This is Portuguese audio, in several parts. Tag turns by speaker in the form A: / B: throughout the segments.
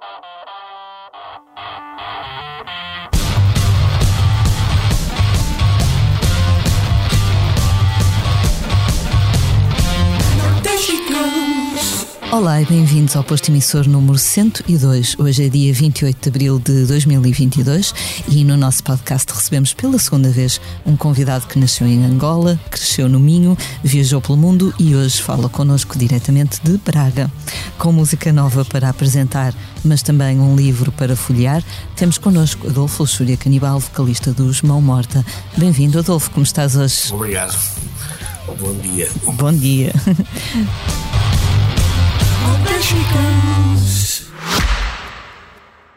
A: Thank you. Olá e bem-vindos ao posto emissor número 102. Hoje é dia 28 de abril de 2022 e no nosso podcast recebemos pela segunda vez um convidado que nasceu em Angola, cresceu no Minho, viajou pelo mundo e hoje fala connosco diretamente de Braga. Com música nova para apresentar, mas também um livro para folhear, temos connosco Adolfo Luxúria Canibal, vocalista dos Mão Morta. Bem-vindo, Adolfo, como estás hoje?
B: Obrigado. Bom dia.
A: Bom dia. Mexicanos.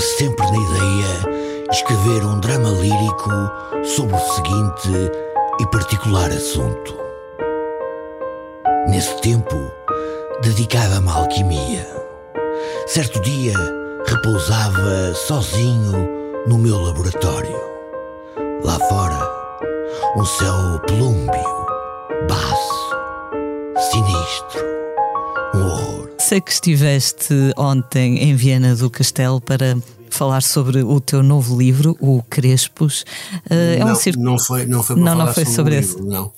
C: Tive sempre na ideia escrever um drama lírico sobre o seguinte e particular assunto. Nesse tempo, dedicava-me à alquimia. Certo dia, repousava sozinho no meu laboratório. Lá fora, um céu plúmbio, baço, sinistro, um horror.
A: Sei que estiveste ontem em Viena do Castelo para falar sobre o teu novo livro, o Crespos. É
B: não,
A: um
B: não foi, não foi para
A: Não, não
B: falar
A: foi
B: sobre, o
A: esse.
B: livro, não.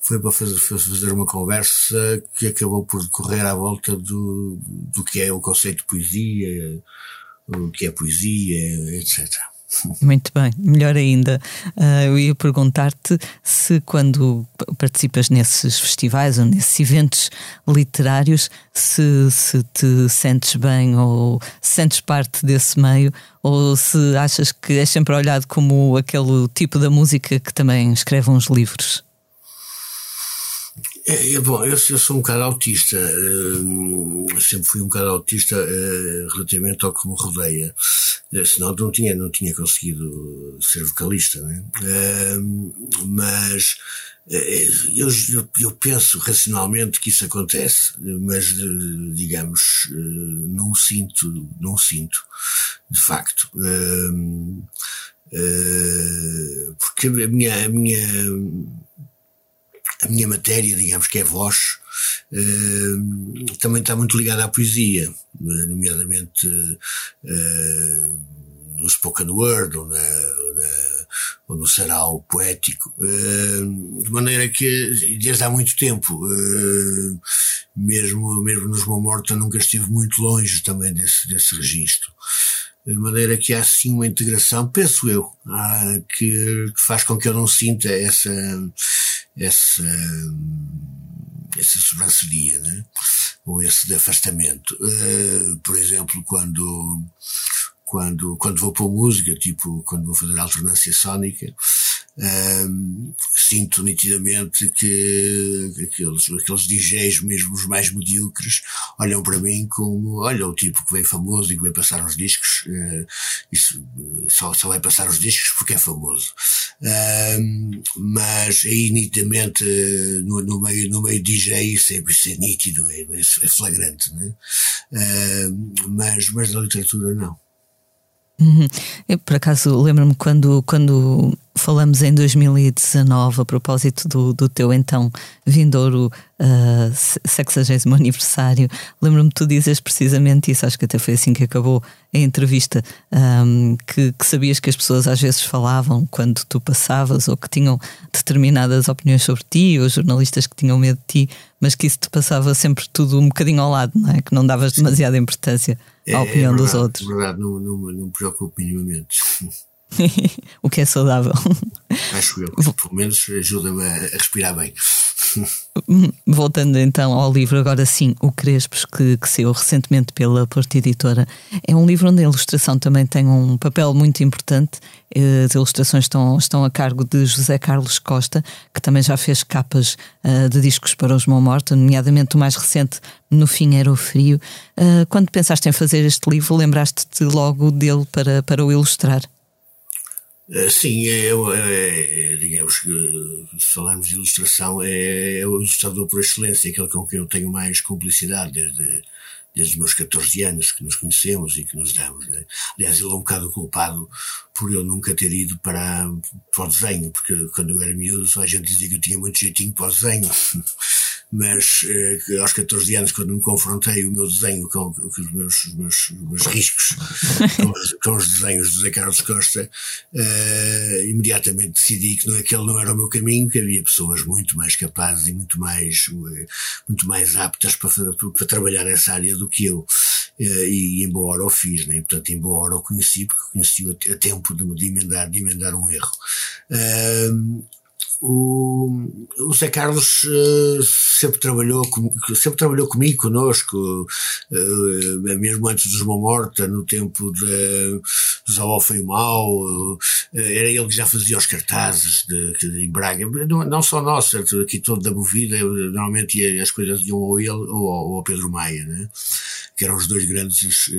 B: Foi para fazer, fazer uma conversa que acabou por decorrer à volta do, do que é o conceito de poesia, o que é poesia, etc.
A: Muito bem, melhor ainda. Ah, eu ia perguntar-te se, quando participas nesses festivais ou nesses eventos literários, se, se te sentes bem ou se sentes parte desse meio ou se achas que és sempre olhado como aquele tipo da música que também escreve uns livros.
B: É, é bom, eu, eu sou um bocado autista, hum, sempre fui um bocado autista eh, relativamente ao que me rodeia. Eh, senão não tinha, não tinha conseguido ser vocalista, né? Mas eh, eu, eu, eu penso racionalmente que isso acontece, mas digamos, não sinto, não sinto, de facto. Hum, porque a minha, a minha a minha matéria, digamos que é voz, eh, também está muito ligada à poesia, nomeadamente eh, no spoken word ou, na, na- ou no sarau poético, Eh, de maneira que desde há muito tempo, eh, mesmo, mesmo nos Mão Morta nunca estive muito longe também desse, desse registro. De maneira que há sim uma integração, penso eu, que, que faz com que eu não sinta essa, essa, essa sobranceria, né? ou esse afastamento. Eh, por exemplo, quando, quando, quando vou pôr música, tipo quando vou fazer alternância sónica, Ahm, sinto nitidamente que aqueles, aqueles DJs, mesmo os mais medíocres, olham para mim como, olha, o tipo que vem famoso e que vai passar uns discos, eh, isso, só, só vai passar os discos porque é famoso. Mas aí nitidamente no, no meio, no meio DJ isso é, isso é nítido, é, é flagrante, né? Mas, mas na literatura não.
A: Uhum. Eu, por acaso, lembro-me quando, quando falamos em 2019, a propósito do, do teu então vindouro uh, 60 aniversário, lembro-me de tu dizes precisamente isso, acho que até foi assim que acabou a entrevista, um, que, que sabias que as pessoas às vezes falavam quando tu passavas ou que tinham determinadas opiniões sobre ti, ou jornalistas que tinham medo de ti, mas que isso te passava sempre tudo um bocadinho ao lado, não é? Que não davas demasiada importância à opinião
B: é
A: dos
B: verdade,
A: outros.
B: É verdade, não, não, não me preocupo minimamente.
A: o que é saudável.
B: Acho eu. Pelo menos ajuda-me a respirar bem.
A: Voltando então ao livro, agora sim, O Crespos, que, que saiu recentemente pela Porta Editora, é um livro onde a ilustração também tem um papel muito importante. Eh, as ilustrações estão, estão a cargo de José Carlos Costa, que também já fez capas uh, de discos para os Mão Morta, nomeadamente o mais recente, No Fim Era o Frio. Uh, quando pensaste em fazer este livro, lembraste-te logo dele para, para o ilustrar?
B: Eh, sim, é, é, é, digamos que se falarmos de ilustração, é, é, o ilustrador por excelência, aquele com quem eu tenho mais cumplicidade desde, desde os meus 14 anos que nos conhecemos e que nos damos. Né? Aliás, ele é um bocado culpado por eu nunca ter ido para, para o desenho, porque quando eu era miúdo só a gente dizia que eu tinha muito jeitinho para o desenho. mas eh, aos 14 anos, quando me confrontei o meu desenho com, com os meus, meus, meus riscos, com, os, com, os desenhos de José Carlos Costa, eh, imediatamente decidi que não, aquele não era o meu caminho, que havia pessoas muito mais capazes e muito mais, eh, muito mais aptas para, para trabalhar nessa área do que eu. Eh, e, em boa hora o fiz, né? portanto, em boa hora o conheci, porque conheci a, a tempo de, de, emendar, de emendar um erro. Uh, o, o Zé Carlos uh, sempre trabalhou com, sempre trabalhou comigo, conosco, uh, mesmo antes dos Mão Morta, no tempo de, dos Ao Foi Mal, uh, era ele que já fazia os cartazes de, de, Braga, não, não só nós, aqui todo da Movida, normalmente as coisas iam ou ele ou, ou ao Pedro Maia, né? que eram os dois grandes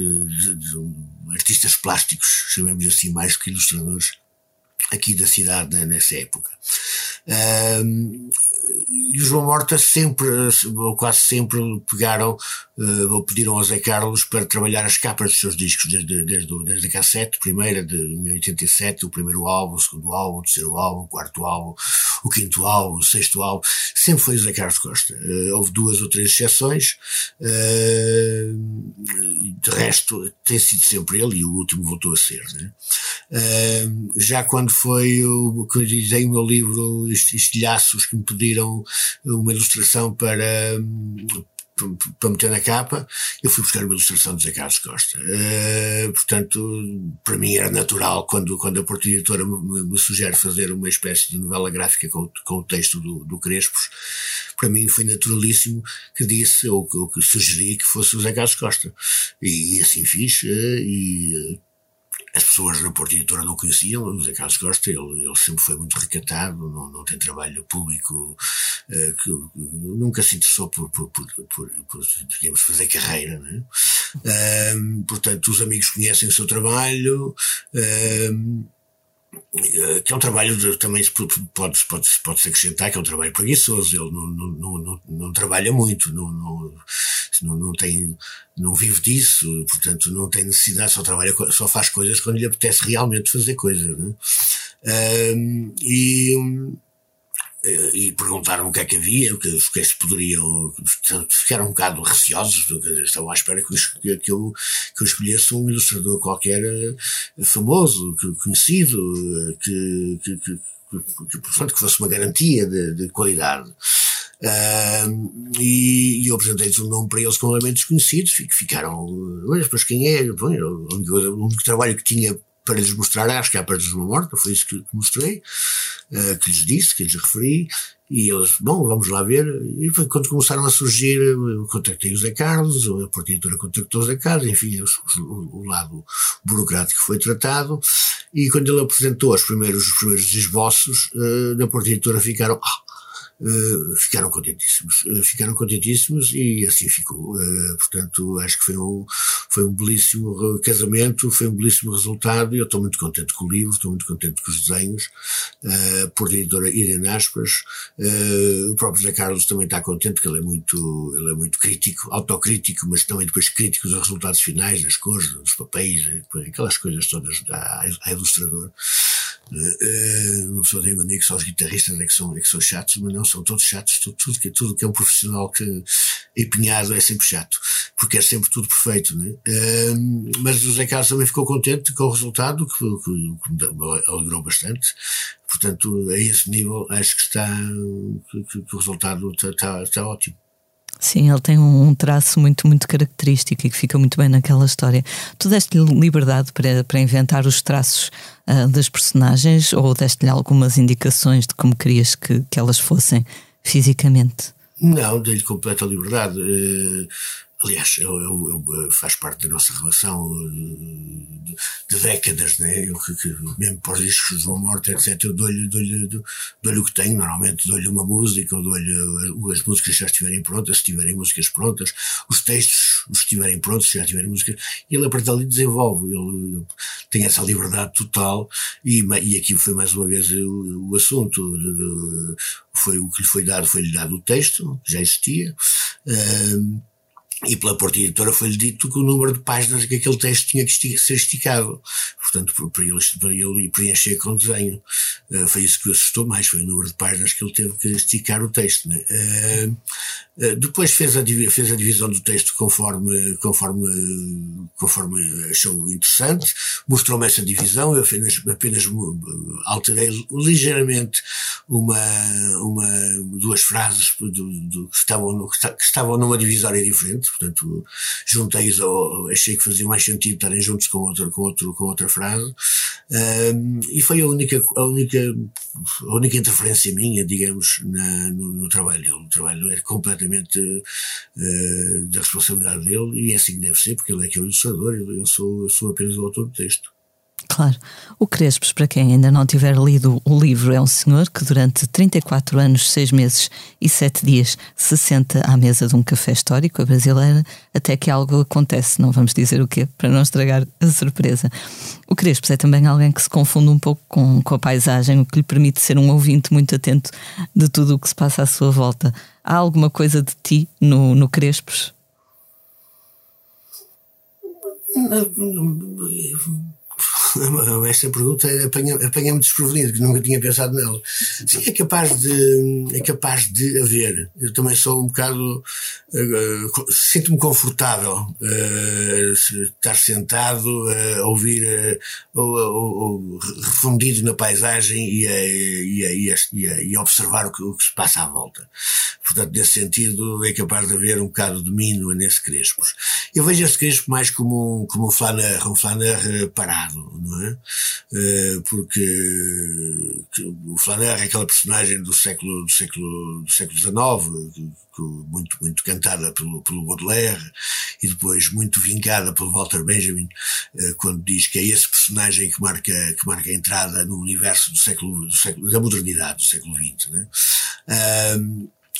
B: artistas plásticos, chamemos assim, mais que ilustradores aqui da cidade né, nessa época. E os João Morta sempre, ou quase sempre, pegaram uh, ou pediram ao Zé Carlos para trabalhar as capas dos seus discos, desde, desde, desde a cassete, primeira, de, em 87, o primeiro álbum, o segundo álbum, o terceiro álbum, o quarto álbum, o quinto álbum, o sexto álbum, sempre foi o Zé Carlos Costa. Uh, houve duas ou três exceções, uh, de resto tem sido sempre ele e o último voltou a ser. Né? Já quando foi o que eu dizei o meu livro Estilhaços que me pediram uma ilustração para, para meter na capa, eu fui buscar uma ilustração de Zé Carlos Costa. Uh, portanto, para mim era natural quando, quando a Porta Editora me, me, sugere fazer uma espécie de novela gráfica com, com o texto do, do Crespos, para mim foi naturalíssimo que disse, ou, ou que sugeri que fosse o Zé Carlos Costa. E, e assim fiz, uh, e as pessoas na Porta Editora não conheciam o José Carlos Costa, ele, ele sempre foi muito recatado, não, não tem trabalho público, uh, que, nunca se interessou por, por, por, por, por digamos, fazer carreira, né? Uh, portanto, os amigos conhecem o seu trabalho, uh, que é um trabalho de, também pode, pode, pode se acrescentar que é um trabalho preguiçoso, ele não, não, não, não, trabalha muito, não, não, não, tem, não vive disso, portanto não tem necessidade, só trabalha, só faz coisas quando lhe apetece realmente fazer coisas, né? Um, e, e perguntaram o que é que havia, o que, o que é que se poderiam, ficaram um bocado receosos, estavam à espera que eu, que eu, que eu escolhesse um ilustrador qualquer eh, famoso, conhecido, eh, que, que, que, que, portanto, que fosse uma garantia de, de qualidade. Uh, e, e eu apresentei-lhes um nome para eles completamente desconhecidos, ficaram, mas quem é? Bom, o único trabalho que tinha para lhes mostrar as capas de uma morta, foi isso que mostrei, uh, que lhes disse, que lhes referi, e eles, bom, vamos lá ver, e foi quando começaram a surgir, eu contactei o Zé Carlos, a partitura contactou o Zé Carlos, enfim, o, o, lado burocrático foi tratado, e quando ele apresentou os primeiros, os primeiros esboços, uh, na partitura ficaram, ah, Uh, ficaram contentíssimos, uh, ficaram contentíssimos e assim ficou. Uh, portanto, acho que foi um, foi um belíssimo casamento, foi um belíssimo resultado e eu estou muito contente com o livro, estou muito contente com os desenhos, por editora Irene Aspas. o próprio José Carlos também está contente porque ele é muito, ele é muito crítico, autocrítico, mas também depois crítico dos resultados finais, das cores, dos papéis, aquelas coisas todas à, à ilustrador. Uh, uma pessoa tem mania que só os guitarristas é que são, é que são chatos, mas não são todos chatos. Tudo, tudo, que, tudo que é um profissional que empenhado é sempre chato, porque é sempre tudo perfeito. Né? Uh, mas o Zé Carlos também ficou contente com o resultado, que, que, que me alegrou bastante. Portanto, a esse nível, acho que está, que, que o resultado está, está, está ótimo.
A: Sim, ele tem um traço muito, muito característico e que fica muito bem naquela história. Tu deste-lhe liberdade para, para inventar os traços uh, das personagens ou deste-lhe algumas indicações de como querias que, que elas fossem fisicamente?
B: Não, dei-lhe completa liberdade. Uh, Aliás, eu, eu, eu, faz parte da nossa relação de, de décadas, né? Eu, que, que, mesmo para os discos de uma morte, etc., eu dou-lhe dou dou dou o que tenho. Normalmente dou-lhe uma música, ou dou-lhe as músicas já estiverem prontas, se tiverem músicas prontas, os textos, os estiverem prontos, se já tiverem músicas, e ele a partir dali desenvolve. Ele, ele tem essa liberdade total, e, e aqui foi mais uma vez o, o assunto. De, foi o que lhe foi dado, foi-lhe dado o texto, já existia. Uh, e pela Porta Editora foi-lhe dito que o número de páginas que aquele texto tinha que ser esticado. Portanto, para ele, para ele preencher com desenho. Uh, foi isso que o assustou mais, foi o número de páginas que ele teve que esticar o texto. Né? Uh, uh, depois fez a, fez a divisão do texto conforme, conforme, conforme achou interessante, mostrou-me essa divisão, eu apenas, apenas alterei ligeiramente uma, uma, duas frases do, do, que, estavam no, que estavam numa divisória diferente portanto, juntei-os, achei que fazia mais sentido estarem juntos com outra, com outro, com outra frase, um, e foi a única, a única, a única interferência minha, digamos, na, no, no, trabalho. O trabalho é completamente uh, da responsabilidade dele, e é assim que deve ser, porque ele é que é o ilustrador, eu sou, eu sou apenas o autor do texto.
A: Claro. O Crespes, para quem ainda não tiver lido o livro, é um senhor que durante 34 anos, 6 meses e 7 dias se senta à mesa de um café histórico, a brasileira, até que algo acontece, não vamos dizer o quê, para não estragar a surpresa. O Crespes é também alguém que se confunde um pouco com, com a paisagem, o que lhe permite ser um ouvinte muito atento de tudo o que se passa à sua volta. Há alguma coisa de ti no, no Crespes?
B: esta pergunta apanha-me apanha desprevenido, que nunca tinha pensado nela. Sim, é capaz de, é capaz de haver. Eu também sou um bocado, uh, sinto-me confortável uh, estar sentado uh, a ouvir, ou, ou, refundido na paisagem e a, e a, e a, e a observar o que, o que, se passa à volta. Portanto, nesse sentido, é capaz de haver um bocado de mínimo nesse Crespos. Eu vejo este Crespo mais como um, como um flaner, um flaner parado, não é? Uh, porque o Flaner é aquela personagem do século, do século, do século XIX, muito, muito cantada pelo, pelo Baudelaire e depois muito vingada pelo Walter Benjamin, uh, quando diz que é esse personagem que marca, que marca a entrada no universo do século, do século da modernidade, do século XX,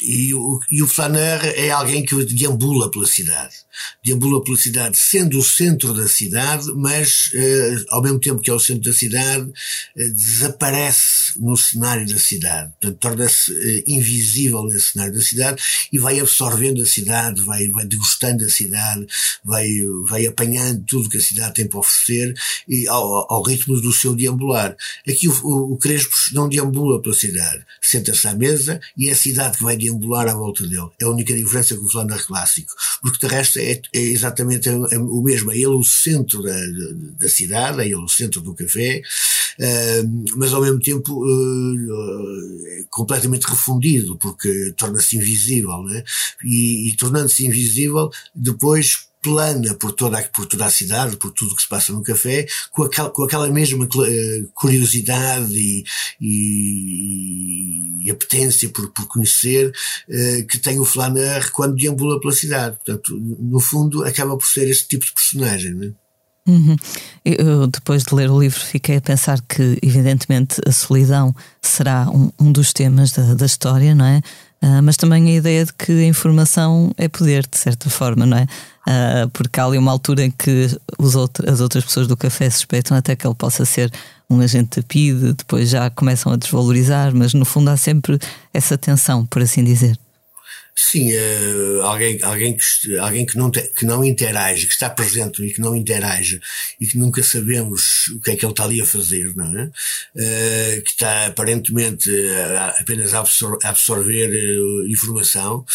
B: e o, e o Flaner é alguém que deambula pela cidade. Deambula pela cidade sendo o centro da cidade, mas eh, ao mesmo tempo que é o centro da cidade, eh, desaparece no cenário da cidade. Portanto, torna-se eh, invisível nesse cenário da cidade e vai absorvendo a cidade, vai, vai degustando a cidade, vai, vai apanhando tudo que a cidade tem para oferecer e ao, ao ritmo do seu deambular. Aqui o, o, o Crespos não deambula pela cidade. Senta-se à mesa e é a cidade que vai deambular à volta dele. É a única diferença com o Flanders clássico. Porque de resto é, é exatamente o mesmo. É ele o centro da, da cidade, é ele o centro do café, uh, mas ao mesmo tempo uh, é completamente refundido, porque torna-se invisível, né? E, e tornando-se invisível, depois plana por toda, por toda a cidade, por tudo que se passa no café, com aquela, com aquela mesma uh, curiosidade e, e, e, apetência por, por conhecer uh, que tem o Flaner quando deambula pela cidade. Portanto, no fundo, acaba por ser esse tipo de personagem. Né?
A: Uhum. Eu, depois de ler o livro, fiquei a pensar que, evidentemente, a solidão será um, um dos temas da, da história, não é? Uh, mas também a ideia de que a informação é poder, de certa forma, não é? Uh, porque há ali uma altura em que outro, as outras pessoas do café suspeitam até que ele possa ser um agente de PIDE, depois já começam a desvalorizar, mas no fundo há sempre essa tensão, por assim dizer.
B: Sim, uh, alguém, alguém, que, alguém que, não te, que não interage, que está presente e que não interage e que nunca sabemos o que é que ele está ali a fazer, não é? Uh, que está aparentemente apenas a, absor absorver uh, informação,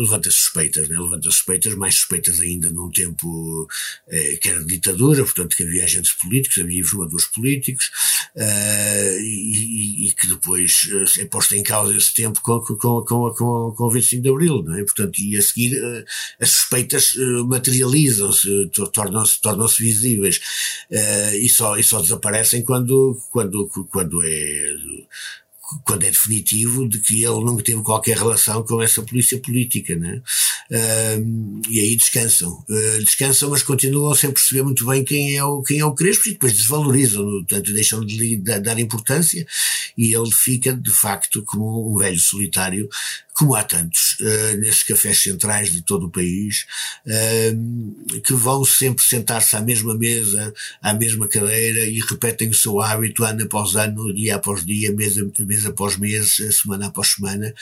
B: levanta suspeitas, né? levanta suspeitas, mais suspeitas ainda num tempo que era de ditadura, portanto que havia agentes políticos, havia informadores políticos e, e, e, que depois é posto em causa esse tempo com, com, com, com com, o 25 de Abril, não é? Portanto, e a seguir uh, as suspeitas uh, materializam-se, tornam-se tornam visíveis uh, e, só, e só desaparecem quando, quando, quando é quando é definitivo de que ele não teve qualquer relação com essa polícia política, né? Uh, e aí descansam. Uh, descansam, mas continuam sem perceber muito bem quem é o, quem é o Crespo e depois desvalorizam, portanto, deixam de lhe dar importância e ele fica, de facto, como um velho solitário como há tantos, uh, nesses cafés centrais de todo o país, uh, que vão sempre sentar-se à mesma mesa, à mesma cadeira e repetem o seu hábito ano após ano, dia após dia, mês, mês após mês, semana após semana.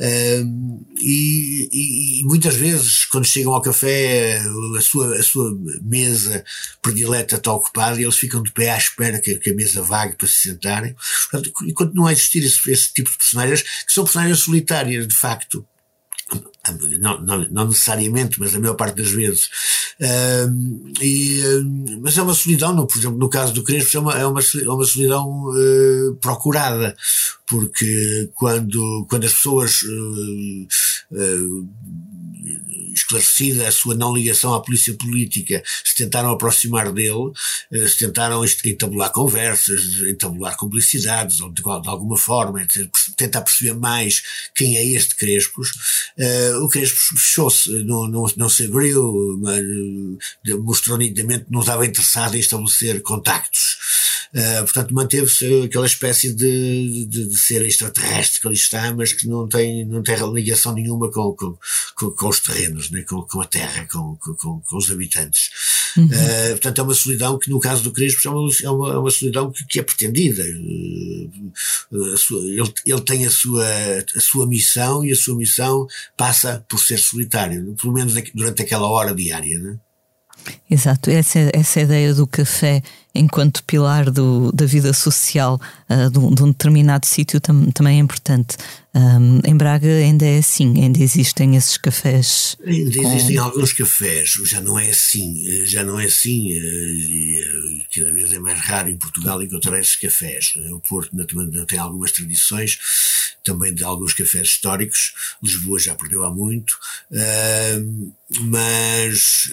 B: Uh, e, e, muitas vezes, quando chegam ao café, a sua, a sua mesa predileta está ocupada e eles ficam de pé à espera que, que a mesa vague para se sentarem. Portanto, e continua a existir esse, esse tipo de personagens, que são personagens solitárias, de facto, não, não, não, necessariamente, mas a maior parte das vezes. Uh, e, uh, mas é uma solidão, no, por exemplo, no caso do Crespo, é uma, é uma, é uma solidão uh, procurada, porque quando, quando as pessoas esclarecida a sua não ligação à polícia política, se tentaram aproximar dele, se tentaram entabular conversas, entabular cumplicidades, ou de, de alguma forma, tentar perceber mais quem é este Crespos, o Crespo fechou-se, não, não, não se abriu, mas mostrou nitidamente que não estava interessado em estabelecer contactos. Uh, portanto, manteve-se aquela espécie de, de, de, ser extraterrestre que ali está, mas que não tem, não tem ligação nenhuma com, com, com, com os terrenos, né? com, com a terra, com, com, com os habitantes. Uhum. Uh, portanto, é uma solidão que, no caso do Crespo, é uma, é uma, é uma solidão que, que, é pretendida. Uh, sua, ele, ele tem a sua, a sua missão e a sua missão passa por ser solitário, pelo menos durante aquela hora diária. Né?
A: Exato, essa, essa ideia do café enquanto pilar do, da vida social uh, de, um, de, um, determinado sítio tam, também é importante. Um, em Braga ainda é assim, ainda existem esses cafés.
B: Ainda com... existem alguns cafés, já não é assim, já não é assim, eh, e eh, cada vez é mais raro em Portugal encontrar esses cafés. O Porto também tem algumas tradições, também de alguns cafés históricos, Lisboa já perdeu há muito, mas.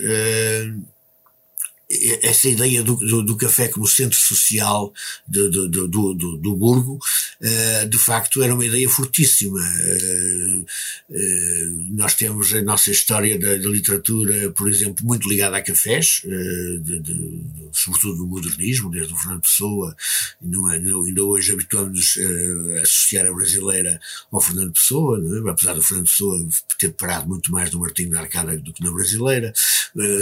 B: Essa ideia do, do, do, café como centro social do, do, do, do Burgo, uh, de facto era uma ideia fortíssima. Uh, uh, nós temos a nossa história da, da, literatura, por exemplo, muito ligada a cafés, de, de, sobretudo do modernismo, desde o Fernando Pessoa, não, ainda hoje habituamos a associar a brasileira ao Fernando Pessoa, é? apesar do Fernando Pessoa ter parado muito mais no Martinho da Arcada do que na brasileira,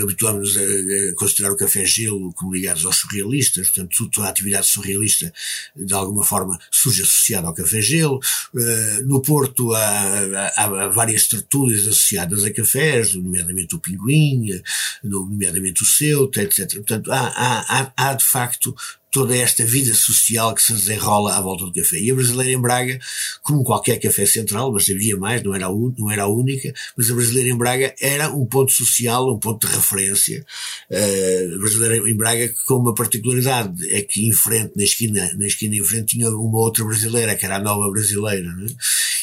B: habituamos a, a considerar o Café Gelo como ligados aos surrealistas, portanto, toda a atividade surrealista, de alguma forma, surge associada ao Café Gelo. Uh, no Porto há, há, há, várias tertúlias associadas a cafés, nomeadamente o Pinguim, nomeadamente o Ceuta, etc. Portanto, há, há, há, de facto toda esta vida social que se desenrola à volta do café. E a brasileira em Braga, como qualquer café central, mas havia mais, não era, a, não era a única, mas a brasileira em Braga era um ponto social, um ponto de referência. Uh, a brasileira em Braga com uma particularidade, é que em frente, na esquina, na esquina em frente tinha uma outra brasileira, que era a nova brasileira, né?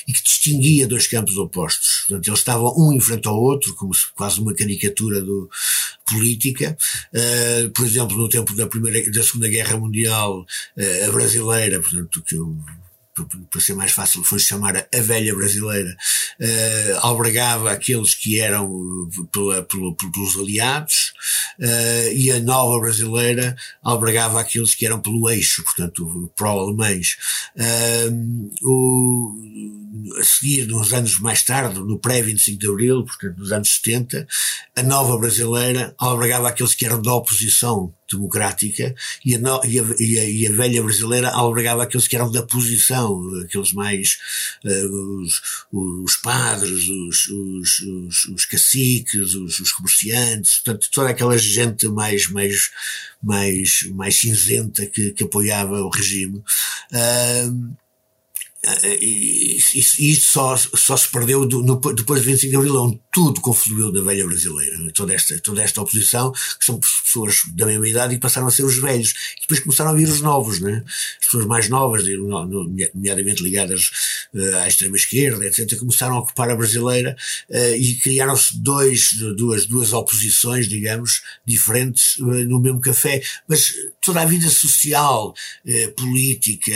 B: e que distinguia dois campos opostos. Portanto, eles estavam um em frente ao outro, como se, quase uma caricatura do, política. Uh, por exemplo, no tempo da primeira, da Segunda Guerra Mundial, uh, a brasileira, portanto, que eu para ser mais fácil, foi chamar a velha brasileira, uh, albergava aqueles que eram pela, pela, pelos aliados, uh, e a nova brasileira albergava aqueles que eram pelo eixo, portanto, pró-alemães. Uh, a seguir, nos anos mais tarde, no pré-25 de Abril, portanto, nos anos 70, a nova brasileira albergava aqueles que eram da oposição democrática e a, e, a, e, a, e a, velha brasileira albergava aqueles que eram da posição, aqueles mais uh, os, os, padres, os, os, os, caciques, os, os, comerciantes, portanto, toda aquela gente mais, mais, mais, mais cinzenta que, que apoiava o regime. Uh, e isso só, só se perdeu do, no, depois de 25 de Abril, onde tudo confluiu da velha brasileira. Né? Toda esta, toda esta oposição, que são pessoas da mesma idade e passaram a ser os velhos. E depois começaram a vir os novos, né? as pessoas mais novas, nomeadamente ligadas uh, à extrema-esquerda, etc., começaram a ocupar a brasileira uh, e criaram-se dois, duas, duas oposições, digamos, diferentes uh, no mesmo café. Mas toda a vida social, política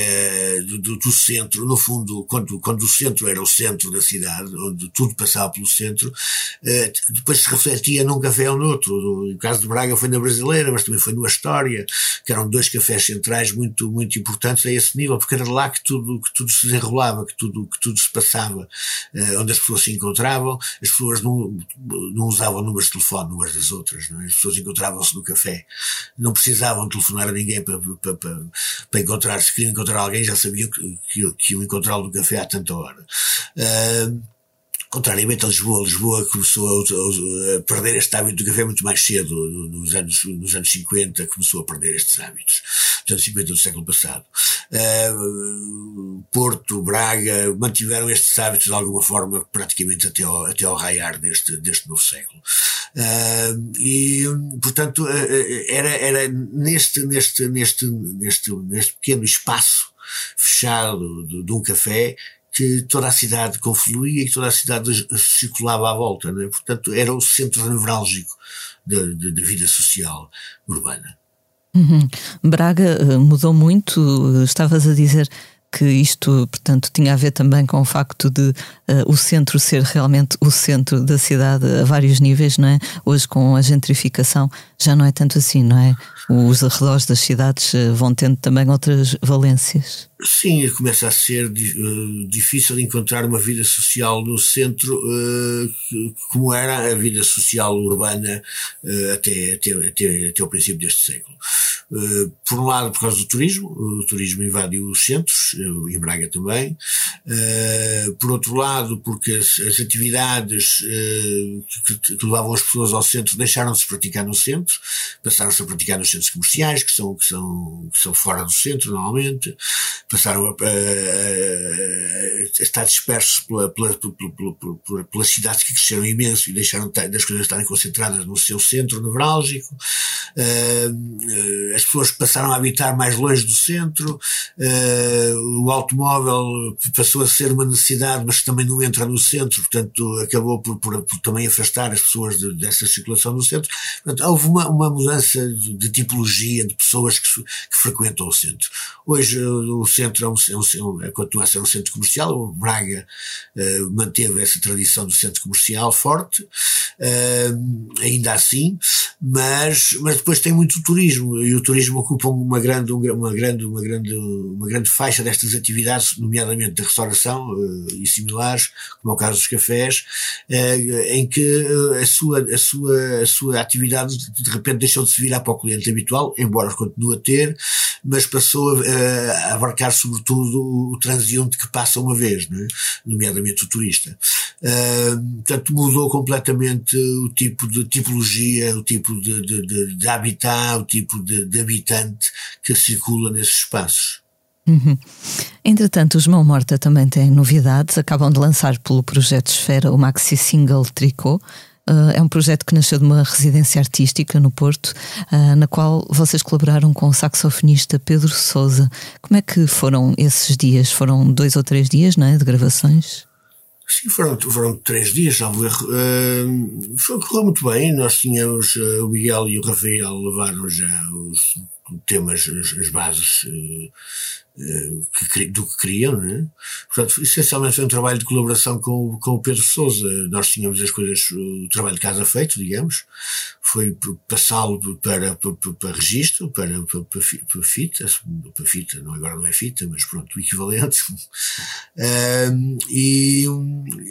B: do, do, do centro, no fundo, quando, quando o centro era o centro da cidade, onde tudo passava pelo centro, eh, depois se refletia num café ou noutro. O caso de Braga foi na Brasileira, mas também foi no Astoria, que eram dois cafés centrais muito, muito importantes a esse nível, porque era lá que tudo, que tudo se desenrolava, que tudo, que tudo se passava, eh, onde as pessoas se encontravam, as pessoas não, não usavam números de telefone umas das outras, é? as pessoas encontravam-se no café, não precisavam telefonar a ninguém para, para, para, para encontrar, se queriam encontrar alguém já sabiam que, que, que encontrá-lo no café há tanta hora. Uh, Contrariamente a Lisboa, Lisboa começou a, a, perder este hábito do café muito mais cedo, nos anos, nos anos 50, começou a perder estes hábitos, nos anos 50 do século passado. Uh, Porto, Braga, mantiveram estes hábitos de alguma forma praticamente até ao, até ao raiar deste, deste novo século. Uh, e, portanto, era, era neste, neste, neste, neste, neste pequeno espaço fechado de, de um café que toda a cidade confluía e que toda a cidade circulava à volta. Né? Portanto, era o centro nevrálgico da, vida social urbana.
A: Uhum. Braga eh, mudou muito, estavas a dizer que isto, portanto, tinha a ver também com o facto de uh, o centro ser realmente o centro da cidade a vários níveis, não é? Hoje, com a gentrificação, já não é tanto assim, não é? Os arredores das cidades uh, vão tendo também outras valências.
B: Sim, começa a ser uh, difícil encontrar uma vida social no centro como era a vida social urbana até, até, até, até o princípio deste século. Eh, por um lado, por causa do turismo, o turismo invadiu os centros, eh, em Braga também. Eh, por outro lado, porque as, as atividades que, que, levavam as pessoas ao centro deixaram-se de praticar no centro, passaram-se a praticar nos centros comerciais, que são, que são, que são fora do centro, normalmente, passaram a, a, a estar dispersos pela, pela, pela, pelas cidades que cresceram imenso e deixaram das coisas estarem concentradas no seu centro nevrálgico. Uh, as pessoas passaram a habitar mais longe do centro, uh, o automóvel passou a ser uma necessidade, mas também não entra no centro, portanto acabou por, por, por também afastar as pessoas de, dessa circulação no centro. Portanto, houve uma, uma mudança de, de, tipologia de pessoas que, que, frequentam o centro. Hoje o centro é um, é um, é, continua a ser um centro comercial, o Braga uh, manteve essa tradição do centro comercial forte, uh, ainda assim, mas, mas depois tem muito turismo e o turismo ocupa uma grande, uma grande, uma grande, uma grande faixa destas atividades, nomeadamente da restauração uh, e similares, como é o caso dos cafés, uh, em que uh, a sua, a sua, a sua atividade de repente deixou de se virar para o cliente habitual, embora continue a ter, mas passou a, a abarcar sobretudo o transeunte que passa uma vez, é? nomeadamente o turista. portanto, mudou completamente o tipo de tipologia, o tipo de, de, de, de habitat, o tipo de, de habitante que circula nesses espaços.
A: Uhum. Entretanto, os Mão Morta também têm novidades. Acabam de lançar pelo projeto Esfera o maxi single Tricô. Uh, é um projeto que nasceu de uma residência artística no Porto, uh, na qual vocês colaboraram com o saxofonista Pedro Souza. Como é que foram esses dias? Foram dois ou três dias não é, de gravações?
B: Sim, foram, foram três dias, salvo erro. Uh, foi, correu muito bem. Nós tínhamos uh, o Miguel e o Rafael levaram já os temas, as, as bases uh, do que queriam, né? Portanto, essencialmente foi um trabalho de colaboração com, com o Pedro Souza. Nós tínhamos as coisas, o trabalho de casa feito, digamos. Foi passá-lo para, para, para, registro, para, para, para, para fita, para fita, não, agora não é fita, mas pronto, o equivalente. Um, e,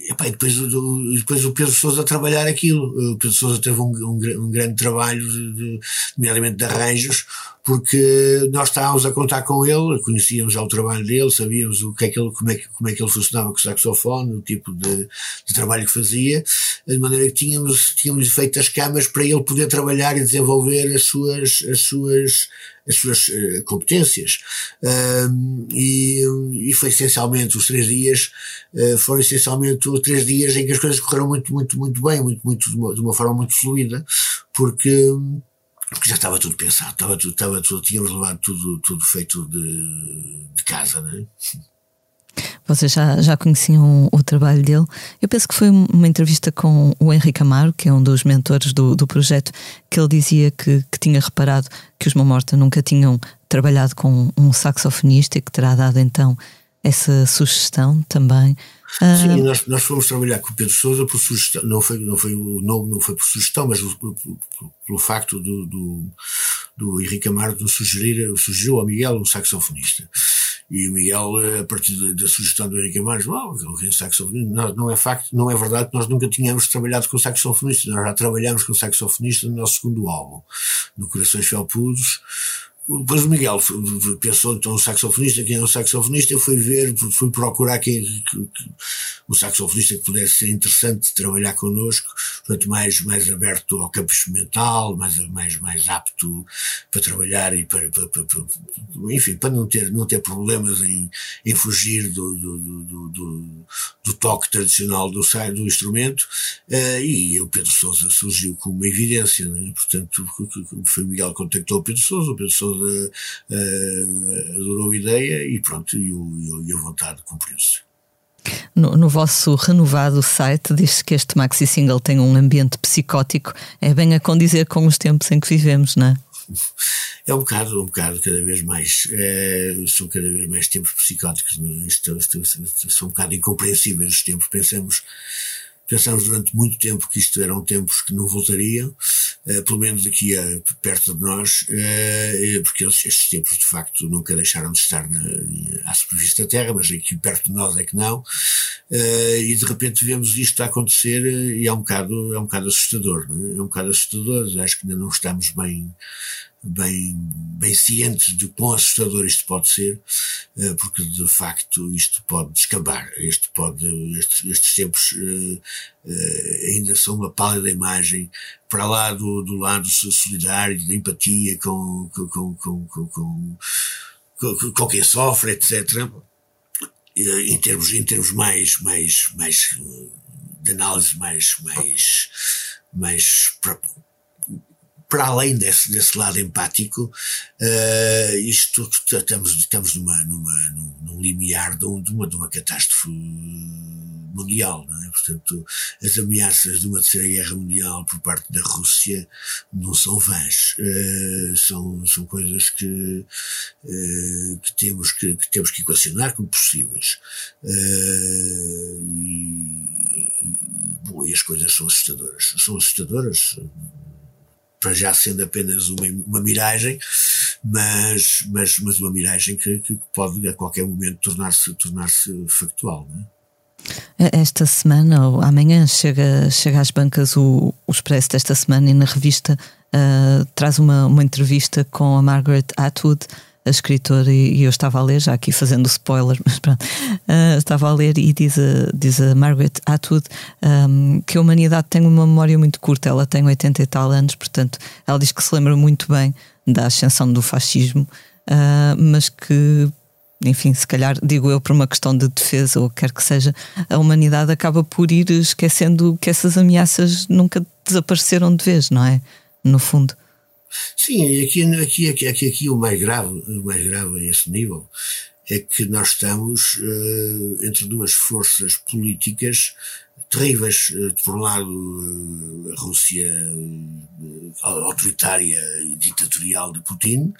B: epá, e depois, depois o Pedro Souza a trabalhar aquilo. O Pedro Souza teve um, um, um grande trabalho, de, de, nomeadamente de arranjos, porque nós estávamos a contar com ele, conhecíamos já o trabalho dele, sabíamos o que é que ele, como, é que, como é que ele funcionava com o saxofone, o tipo de, de trabalho que fazia, de maneira que tínhamos, tínhamos feito as camas para ele poder trabalhar e desenvolver as suas, as suas, as suas uh, competências. E, e foi essencialmente os três dias, uh, foram essencialmente três dias em que as coisas correram muito, muito, muito bem, muito, muito, de uma, de uma forma muito fluida, porque porque já estava tudo pensado, estava tudo, estava tudo, tínhamos levado tudo, tudo feito de, de casa, não é?
A: Vocês já, já conheciam o trabalho dele. Eu penso que foi uma entrevista com o Henrique Amaro, que é um dos mentores do, do projeto, que ele dizia que, que tinha reparado que os Mamorta nunca tinham trabalhado com um saxofonista e que terá dado então essa sugestão também.
B: Sim, nós, nós fomos trabalhar com o Pedro Souza por sugestão, não foi, não foi o nome, não foi por sugestão, mas pelo facto do, do, do Henrique Amaro nos sugerir, sugeriu ao Miguel um saxofonista. E o Miguel, a partir da, sugestão do Henrique Amaro, oh, saxofonista, não, não é facto, não é verdade que nós nunca tínhamos trabalhado com saxofonista, nós já trabalhamos com saxofonista no nosso segundo álbum, no Corações Felpudos, depois o Miguel pensou então o saxofonista, quem é o saxofonista, eu fui ver, fui procurar quem, o saxofonista que pudesse ser interessante trabalhar connosco, portanto mais, mais aberto ao campo experimental, mais, mais, mais apto para trabalhar e para, para, para, para enfim, para não ter, não ter problemas em, em fugir do, do, do, do, do toque tradicional do, do instrumento, uh, e o Pedro Sousa surgiu como uma evidência, né? portanto foi o Miguel que contactou o Pedro Sousa, o Pedro Sousa uh, uh, adorou a ideia e pronto, e, o, e a vontade cumpriu-se.
A: No, no, vosso renovado site diz-se que este maxi single tem um ambiente psicótico, é bem a condizer com os tempos em que vivemos, não é?
B: É um bocado, um bocado cada vez mais, é, são cada vez mais tempos psicóticos, é? isto, isto, isto, são um bocado incompreensíveis os tempos, pensamos Pensámos durante muito tempo que isto eram tempos que não voltariam, uh, pelo menos aqui uh, perto de nós, uh, porque estes tempos de facto nunca deixaram de estar na, à superfície da Terra, mas aqui perto de nós é que não, e de repente vemos isto a acontecer e é um bocado, é um bocado assustador, é? é um bocado assustador, acho que ainda não estamos bem, bem, bem cientes de quão assustador isto pode ser, eh, porque de facto isto pode descambar, isto pode, estes, estes tempos uh, uh, ainda são uma pálida imagem para lá do, do lado solidário, da empatia com, com, com, com, com, com, com quem sofre, etc. Em termos, em termos mais, mais, mais, de análise mais, mais, mais para além desse, desse lado empático, uh, isto estamos, estamos numa, numa, num, num limiar de, uma, de uma catástrofe mundial, não é? Portanto, as ameaças de uma terceira guerra mundial por parte da Rússia não são vãs, uh, são, são coisas que, uh, que, temos que, que, temos que equacionar como possíveis. E, bom, e as coisas são assustadoras. São assustadoras, para já sendo apenas uma, uma miragem, mas, mas, mas uma miragem que, que pode a qualquer momento tornar-se tornar factual. Não
A: é? Esta semana ou amanhã chega, chega às bancas o, o Expresso desta semana e na revista uh, traz uma, uma entrevista com a Margaret Atwood, a escritora, e, eu estava a ler, já aqui fazendo spoiler, mas pronto, uh, estava a ler e diz a, diz a Margaret Atwood um, que a humanidade tem uma memória muito curta, ela tem 80 e tal anos, portanto, ela diz que se lembra muito bem da ascensão do fascismo, uh, mas que enfim, se calhar digo eu por uma questão de defesa ou quer que seja, a humanidade acaba por ir esquecendo que essas ameaças nunca desapareceram de vez, não é? No fundo.
B: Sim, e aqui, aqui, aqui, aqui, aqui o mais grave, o mais grave a esse nível é que nós estamos uh, entre duas forças políticas terríveis. Uh, por um lado, uh, a Rússia autoritária e ditatorial de Putin,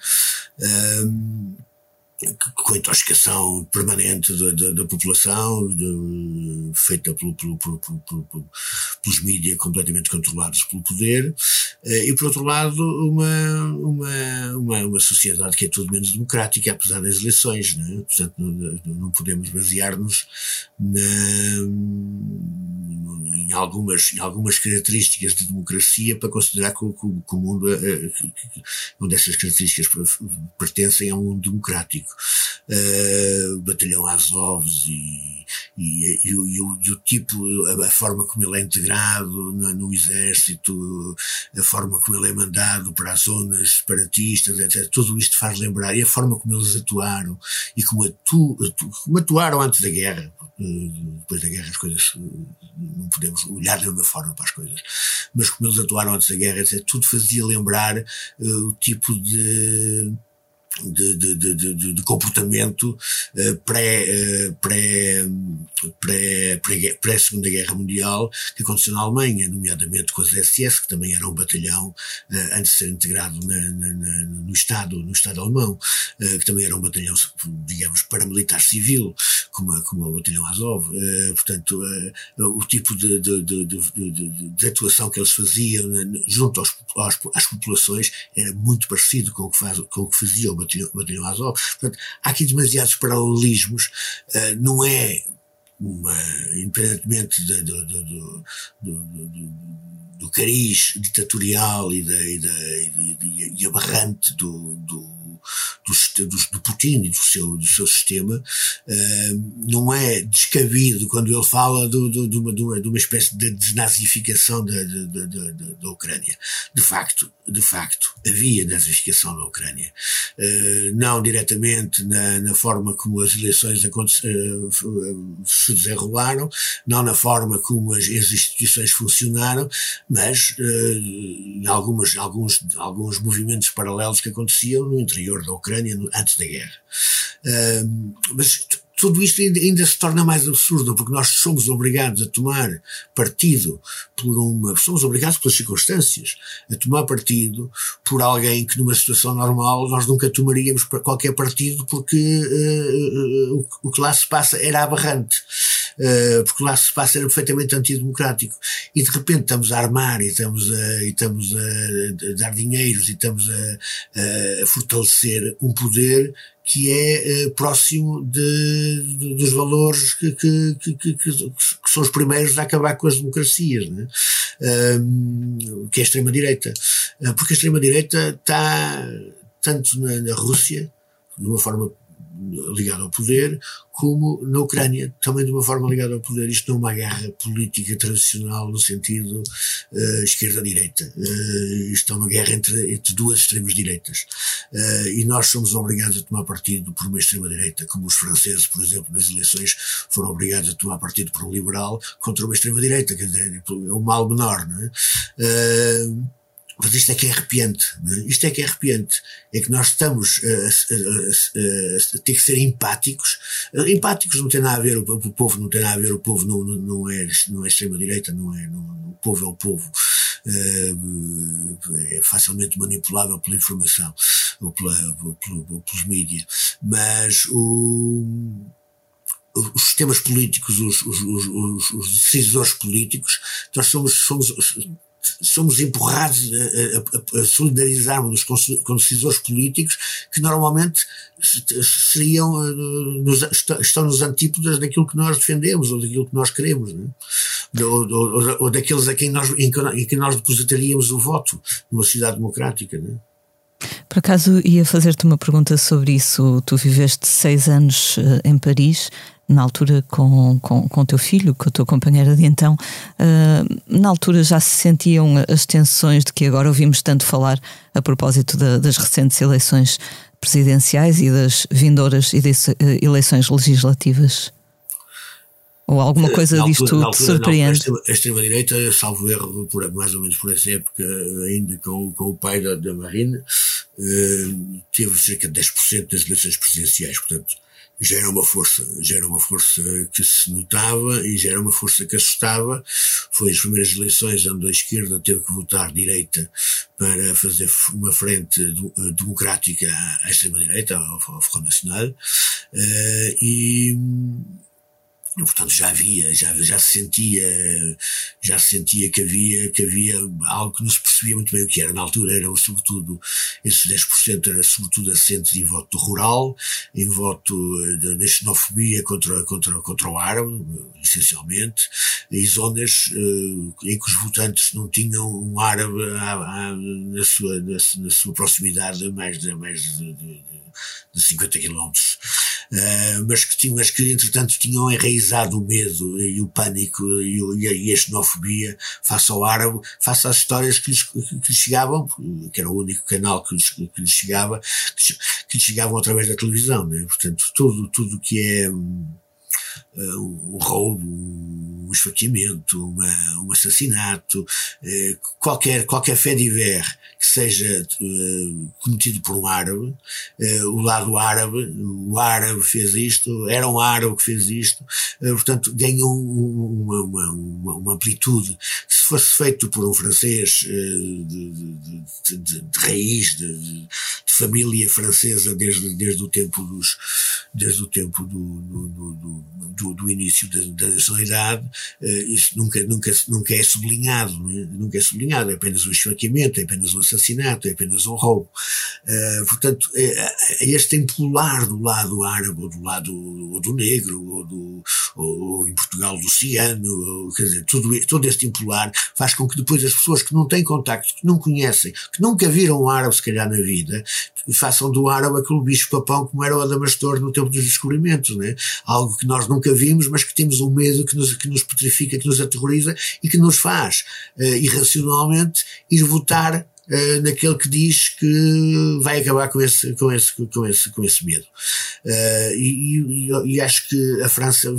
B: com a intoxicação permanente da, da, da população, de, feita pelo, pelo, pelo, pelos mídias completamente controlados pelo poder, eh, e por outro lado, uma, uma, uma, uma sociedade que é tudo menos democrática, apesar das eleições, né? portanto não, não podemos basear-nos em, algumas, em algumas características de democracia para considerar que, que, o mundo, uh, que, onde essas características pertencem a um mundo democrático. Uh, o batalhão Azov e, e, e, e, o, e, o, tipo, a, forma como ele é integrado no, no, exército, a forma como ele é mandado para as zonas separatistas, etc. Tudo isto faz lembrar, e a forma como eles atuaram, e como, atu, atu, como atuaram antes da guerra, depois da guerra as coisas, não podemos olhar da mesma forma para as coisas, mas como eles atuaram antes da guerra, etc. Tudo fazia lembrar uh, o tipo de de, de, de, de, comportamento pré, uh, pré, pré, pré, pré Segunda Guerra Mundial que aconteceu na Alemanha, nomeadamente com as SS, que também era um batalhão uh, antes de ser integrado no Estado, no Estado alemão, que também era um batalhão, digamos, paramilitar civil, como, como o batalhão Azov. portanto, o tipo de, de, atuação que eles faziam junto às populações era muito parecido com o que, faz, com o que fazia o Azov. Portanto, há aqui demasiados paralelismos, uh, não é independentemente do, do, do, cariz ditatorial e, da, e, aberrante do, do do, Putin e do seu, do seu sistema, uh, não é descabido quando ele fala de, uma, de, uma, espécie de desnazificação da, da, da, da, Ucrânia. De facto, de facto, havia nazificação na Ucrânia. Uh, não diretamente na, na, forma como as eleições uh, se desenrolaram, não na forma como as, as instituições funcionaram, mas em algumas, alguns, alguns movimentos paralelos que aconteciam no interior da Ucrânia antes da guerra. mas tudo isto ainda, se torna mais absurdo, porque nós somos obrigados a tomar partido por uma. Somos obrigados pelas circunstâncias a tomar partido por alguém que numa situação normal nós nunca tomaríamos para qualquer partido porque uh, o que lá se passa era aberrante. Uh, porque lá se passa era perfeitamente antidemocrático. E de repente estamos a armar e estamos a, e estamos a dar dinheiros e estamos a, a fortalecer um poder que é uh, próximo de, de, dos valores que, que, que, que, são os primeiros a acabar com as democracias, né? um, que é a extrema-direita. Uh, porque a extrema-direita está tanto na, na Rússia, de uma forma ligada ao poder, como na Ucrânia, também de uma forma ligada ao poder. Isto não é uma guerra política tradicional no sentido uh, esquerda-direita. Uh, isto é uma guerra entre, entre duas extremas-direitas. Uh, e nós somos obrigados a tomar partido por uma extrema-direita, como os franceses, por exemplo, nas eleições foram obrigados a tomar partido por um liberal contra uma extrema-direita. Quer dizer, é o mal menor, não é? Mas isto é que é arrepiante. É? Isto é que é arrepiante. É que nós estamos a, ter que ser empáticos. Empáticos não tem nada a ver, o, o povo não tem nada a ver, o povo não, não, é, não é extrema-direita, não é, não, o povo é o povo. É, é facilmente manipulável pela informação ou, pela, ou, ou pelos mídias. Mas o, os sistemas políticos, os, os, os, os, decisores políticos, nós somos, somos somos empurrados a, a, a solidarizarmos com, decisores políticos que normalmente seriam, eh, nos, estão nos antípodas daquilo que nós defendemos ou daquilo que nós queremos, é? ou, ou, ou, daqueles a quem nós, em, quem nós depositaríamos o voto numa sociedade democrática. É?
A: Por acaso ia fazer-te uma pergunta sobre isso. Tu viveste seis anos uh, em Paris na altura com, com, com teu filho, com a tua companheira de então, uh, na altura já se sentiam as tensões de que agora ouvimos tanto falar a propósito da, das recentes eleições presidenciais e das vindouras eh, eleições legislativas? Ou alguma coisa altura, disto altura, te surpreende?
B: Não, a extrema-direita, salvo erro, por, mais ou menos por essa época, ainda com, com o pai da, da Marine, uh, teve cerca de 10% das eleições presidenciais. Portanto, já era uma força, já era uma força que se notava e já era uma força que assustava. Foi as primeiras eleições onde a esquerda teve que votar direita para fazer uma frente eh, democrática à extrema-direita, ao, ao Front Nacional, uh, e, portanto já havia, já, já se sentia, já se sentia que havia, que havia algo que não se percebia muito bem o que era. Na altura era sobretudo, esses 10% era sobretudo assentes em voto rural, em voto da xenofobia contra, contra, contra o árabe, essencialmente, em zonas uh, em que os votantes não tinham um árabe à, à, na, sua, na, na, sua proximidade a mais de, mais de, de, de 50 quilómetros. Uh, mas, que, mas que entretanto tinham enraizado o medo e o pânico e, o, e, a, xenofobia face ao árabe, face às histórias que lhes, que lhes chegavam, que era o único canal que lhes, que lhes chegava, que, que lhes chegavam através da televisão, né? portanto tudo, tudo que é um, um roubo, um esfaqueamento, uma, um assassinato, uh, qualquer, qualquer fé diver que seja uh, cometido por um árabe, o lado árabe, o árabe fez isto, era um árabe que fez isto, portanto ganhou uma, uma, uma, uma, amplitude. Se fosse feito por um francês de, de, de, de, raiz, de, família francesa desde, desde o tempo dos, desde o tempo do, do, do, do, do início da, da nacionalidade, isso nunca, nunca, nunca é sublinhado, né? nunca é sublinhado, é apenas um esfaqueamento, é apenas um assassinato, é apenas um roubo. Uh, portanto, é, é este empolar do lado árabe, ou do lado ou do negro, ou, do, ou, em Portugal do ciano, quer dizer, tudo, todo este empolar faz com que depois as pessoas que não têm contacto, que não conhecem, que nunca viram um árabe se calhar na vida, façam do árabe aquele bicho-papão como era o Adamastor no tempo dos descobrimentos, né? Algo que nós nunca vimos, mas que temos um medo que nos, que nos petrifica, que nos aterroriza e que nos faz uh, irracionalmente ir votar uh, naquele que diz que vai acabar com esse, com esse, com esse, com esse medo. Uh, e, e, e, acho que a França,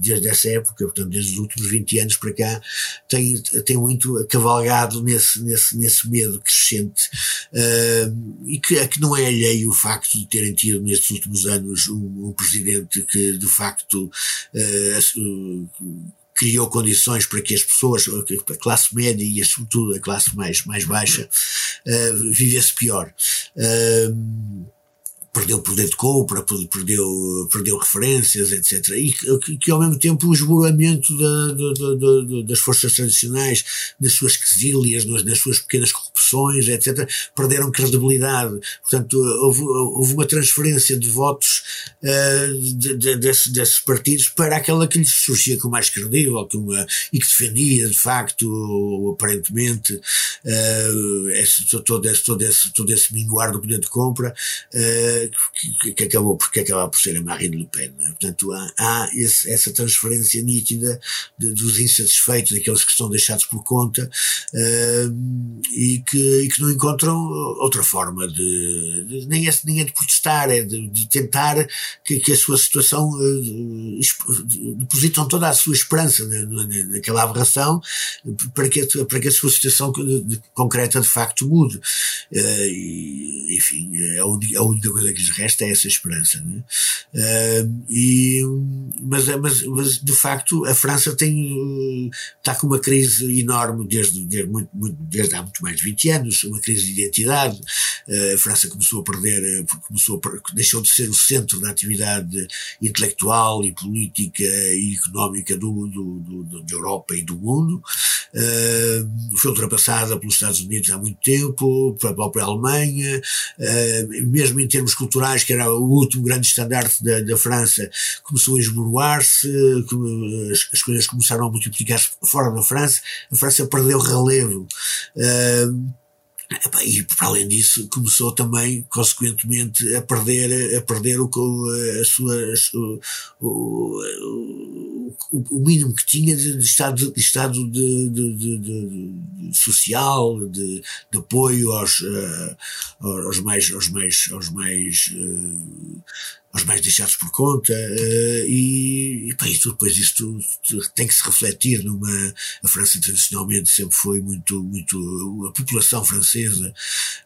B: desde essa época, portanto, desde os últimos 20 anos para cá, tem, tem muito cavalgado nesse, nesse, nesse medo crescente uh, e que, que não é alheio o facto de terem tido nestes últimos anos um, um presidente que de facto uh, criou condições para que as pessoas, a classe média e sobretudo a classe mais, mais baixa, uh, vivesse pior. Uh, perdeu poder de compra, perdeu, perdeu referências, etc. E que, que ao mesmo tempo o esboramento da, da, da, das forças tradicionais, nas suas quesílias, nas, nas suas pequenas corrupções, etc., perderam credibilidade. Portanto, houve, houve uma transferência de votos uh, de, de, desse, desses partidos para aquela que lhes surgia como mais credível que uma, e que defendia, de facto, aparentemente, uh, esse, todo, esse, todo, esse, todo esse minguar do poder de compra. Uh, que, que, acabou por, que acaba por ser a Marine Le Pen. É? Portanto, há, há esse, essa transferência nítida de, dos insatisfeitos, daqueles que estão deixados por conta uh, e, que, e que não encontram outra forma de, de nem, é, nem é de protestar, é de, de tentar que, que, a sua situação uh, depositam toda a sua esperança na, na, naquela aberração para que, para que a sua situação concreta de facto mude. Uh, e, enfim, é a a única coisa que lhes resta é essa esperança. Né? Uh, e, mas, mas, mas, de facto, a França tem, está com uma crise enorme desde, desde, muito, muito, desde há muito mais de 20 anos, uma crise de identidade. Uh, a França começou a perder, começou a, deixou de ser o centro da atividade intelectual e política e económica do, do, do, da Europa e do mundo. Uh, foi ultrapassada pelos Estados Unidos há muito tempo, pela própria Alemanha, mesmo em termos culturais, que era o último grande estandarte da, da França, começou a esboroar-se, as, as, coisas começaram a multiplicar-se fora da França, a França perdeu relevo. Uh, e para além disso começou também consequentemente a perder a perder o a sua, a sua o, o, mínimo que tinha de, de estado de estado de, de social de, apoio aos, uh, aos mais aos mais aos mais uh, aos mais deixados por conta, uh, e, e pá, isto, depois isto tem que se refletir numa, a França tradicionalmente sempre foi muito, muito, a população francesa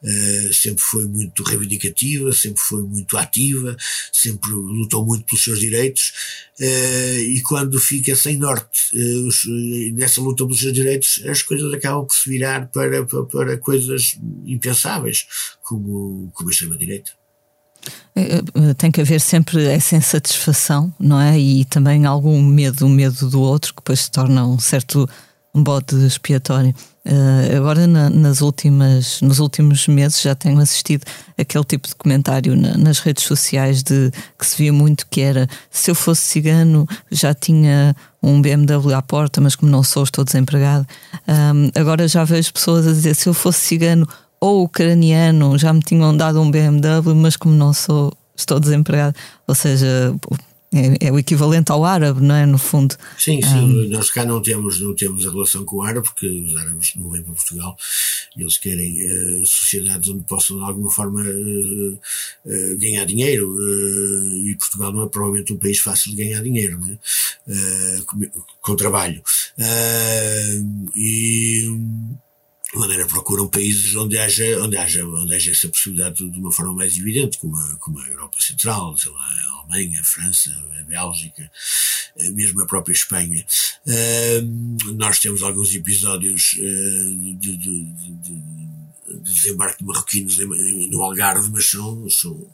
B: uh, sempre foi muito reivindicativa, sempre foi muito ativa, sempre lutou muito pelos seus direitos, uh, e quando fica sem norte os, nessa luta pelos seus direitos, as coisas acabam por se virar para, para, para coisas impensáveis, como, como a extrema-direita.
A: É, é, tem que haver sempre essa insatisfação, não é? E também algum medo, o medo do outro, que depois se torna um certo bode expiatório. Uh, agora, na, nas últimas, nos últimos meses, já tenho assistido aquele tipo de comentário na, nas redes sociais de que se via muito que era se eu fosse cigano já tinha um BMW à porta, mas como não sou, estou desempregado. Agora já vejo pessoas a dizer se eu fosse cigano ou ucraniano já me tinham dado um BMW, mas como não sou, estou desempregado. Ou seja, é, é, o equivalente ao árabe, não é? No fundo.
B: Sim, sim. Um, Nós cá não temos, não temos a relação com o árabe, porque os árabes não vêm para Portugal. Eles querem uh, sociedades onde possam, de alguma forma, uh, uh, ganhar dinheiro. e Portugal não é provavelmente um país fácil de ganhar dinheiro, né? com, com, trabalho. e de maneira procuram países onde haja, onde haja, onde haja essa possibilidade de uma forma mais evidente, como a, como a Europa Central, sei lá, a Alemanha, a França, a Bélgica, eh, mesmo a própria Espanha. Uh, nós temos alguns episódios uh, de, de, de, de, desembarque de marroquinos no Algarve, mas são, são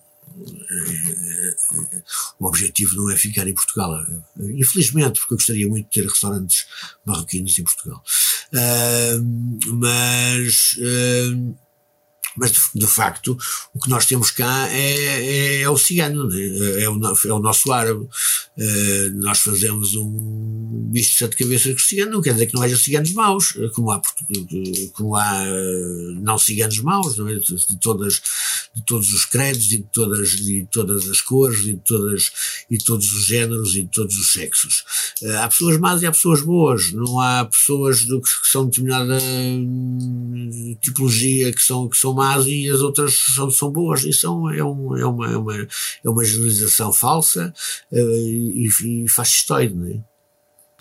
B: o objetivo não é ficar em Portugal. Infelizmente, porque eu gostaria muito de ter restaurantes marroquinos em Portugal. Mas mas de, de, facto o que nós temos cá é, é, é o cigano, né? é, o, é o nosso árabe. Uh, nós fazemos um bicho de sete cabeças com cigano, não quer dizer que não haja ciganos maus, eh, como há, como há uh, não ciganos maus, não é? de, de, todas, de todos os credos e de todas, de todas as cores e de, todas, e de todos os géneros e de todos os sexos. Uh, há pessoas más e há pessoas boas, não há pessoas do que, que são determinada hum, tipologia que são, que são más e as outras são, são boas. Isso é, um, é, uma, é, uma, é uma generalização falsa uh, e, e faz história, não é?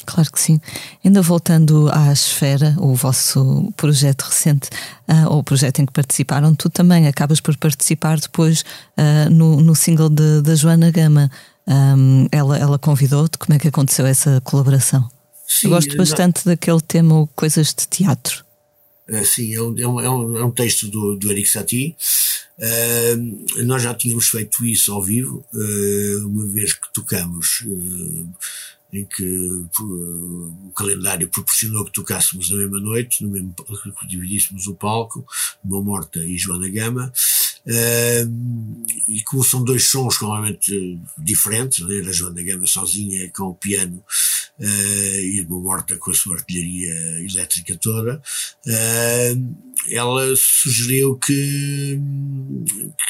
A: Claro que sim. Ainda voltando à Esfera, o vosso projeto recente, uh, ou o projeto em que participaram, tu também acabas por participar depois uh, no, no single da Joana Gama. Um, ela ela convidou-te, como é que aconteceu essa colaboração? Sim, Eu gosto bastante não... daquele tema, coisas de teatro.
B: Uh, sim, é um, é, um, é um texto do, do Eric Satie. Uh, nós já tínhamos feito isso ao vivo, uh, uma vez que tocamos, em que o calendário proporcionou que tocássemos na mesma noite, no mesmo, que dividíssemos o palco, Boa Morta e Joana Gama. E como são dois sons completamente diferentes, né? a Joana Gama sozinha com o piano uh, e uma morta com a sua artilharia elétrica toda, ela sugeriu que,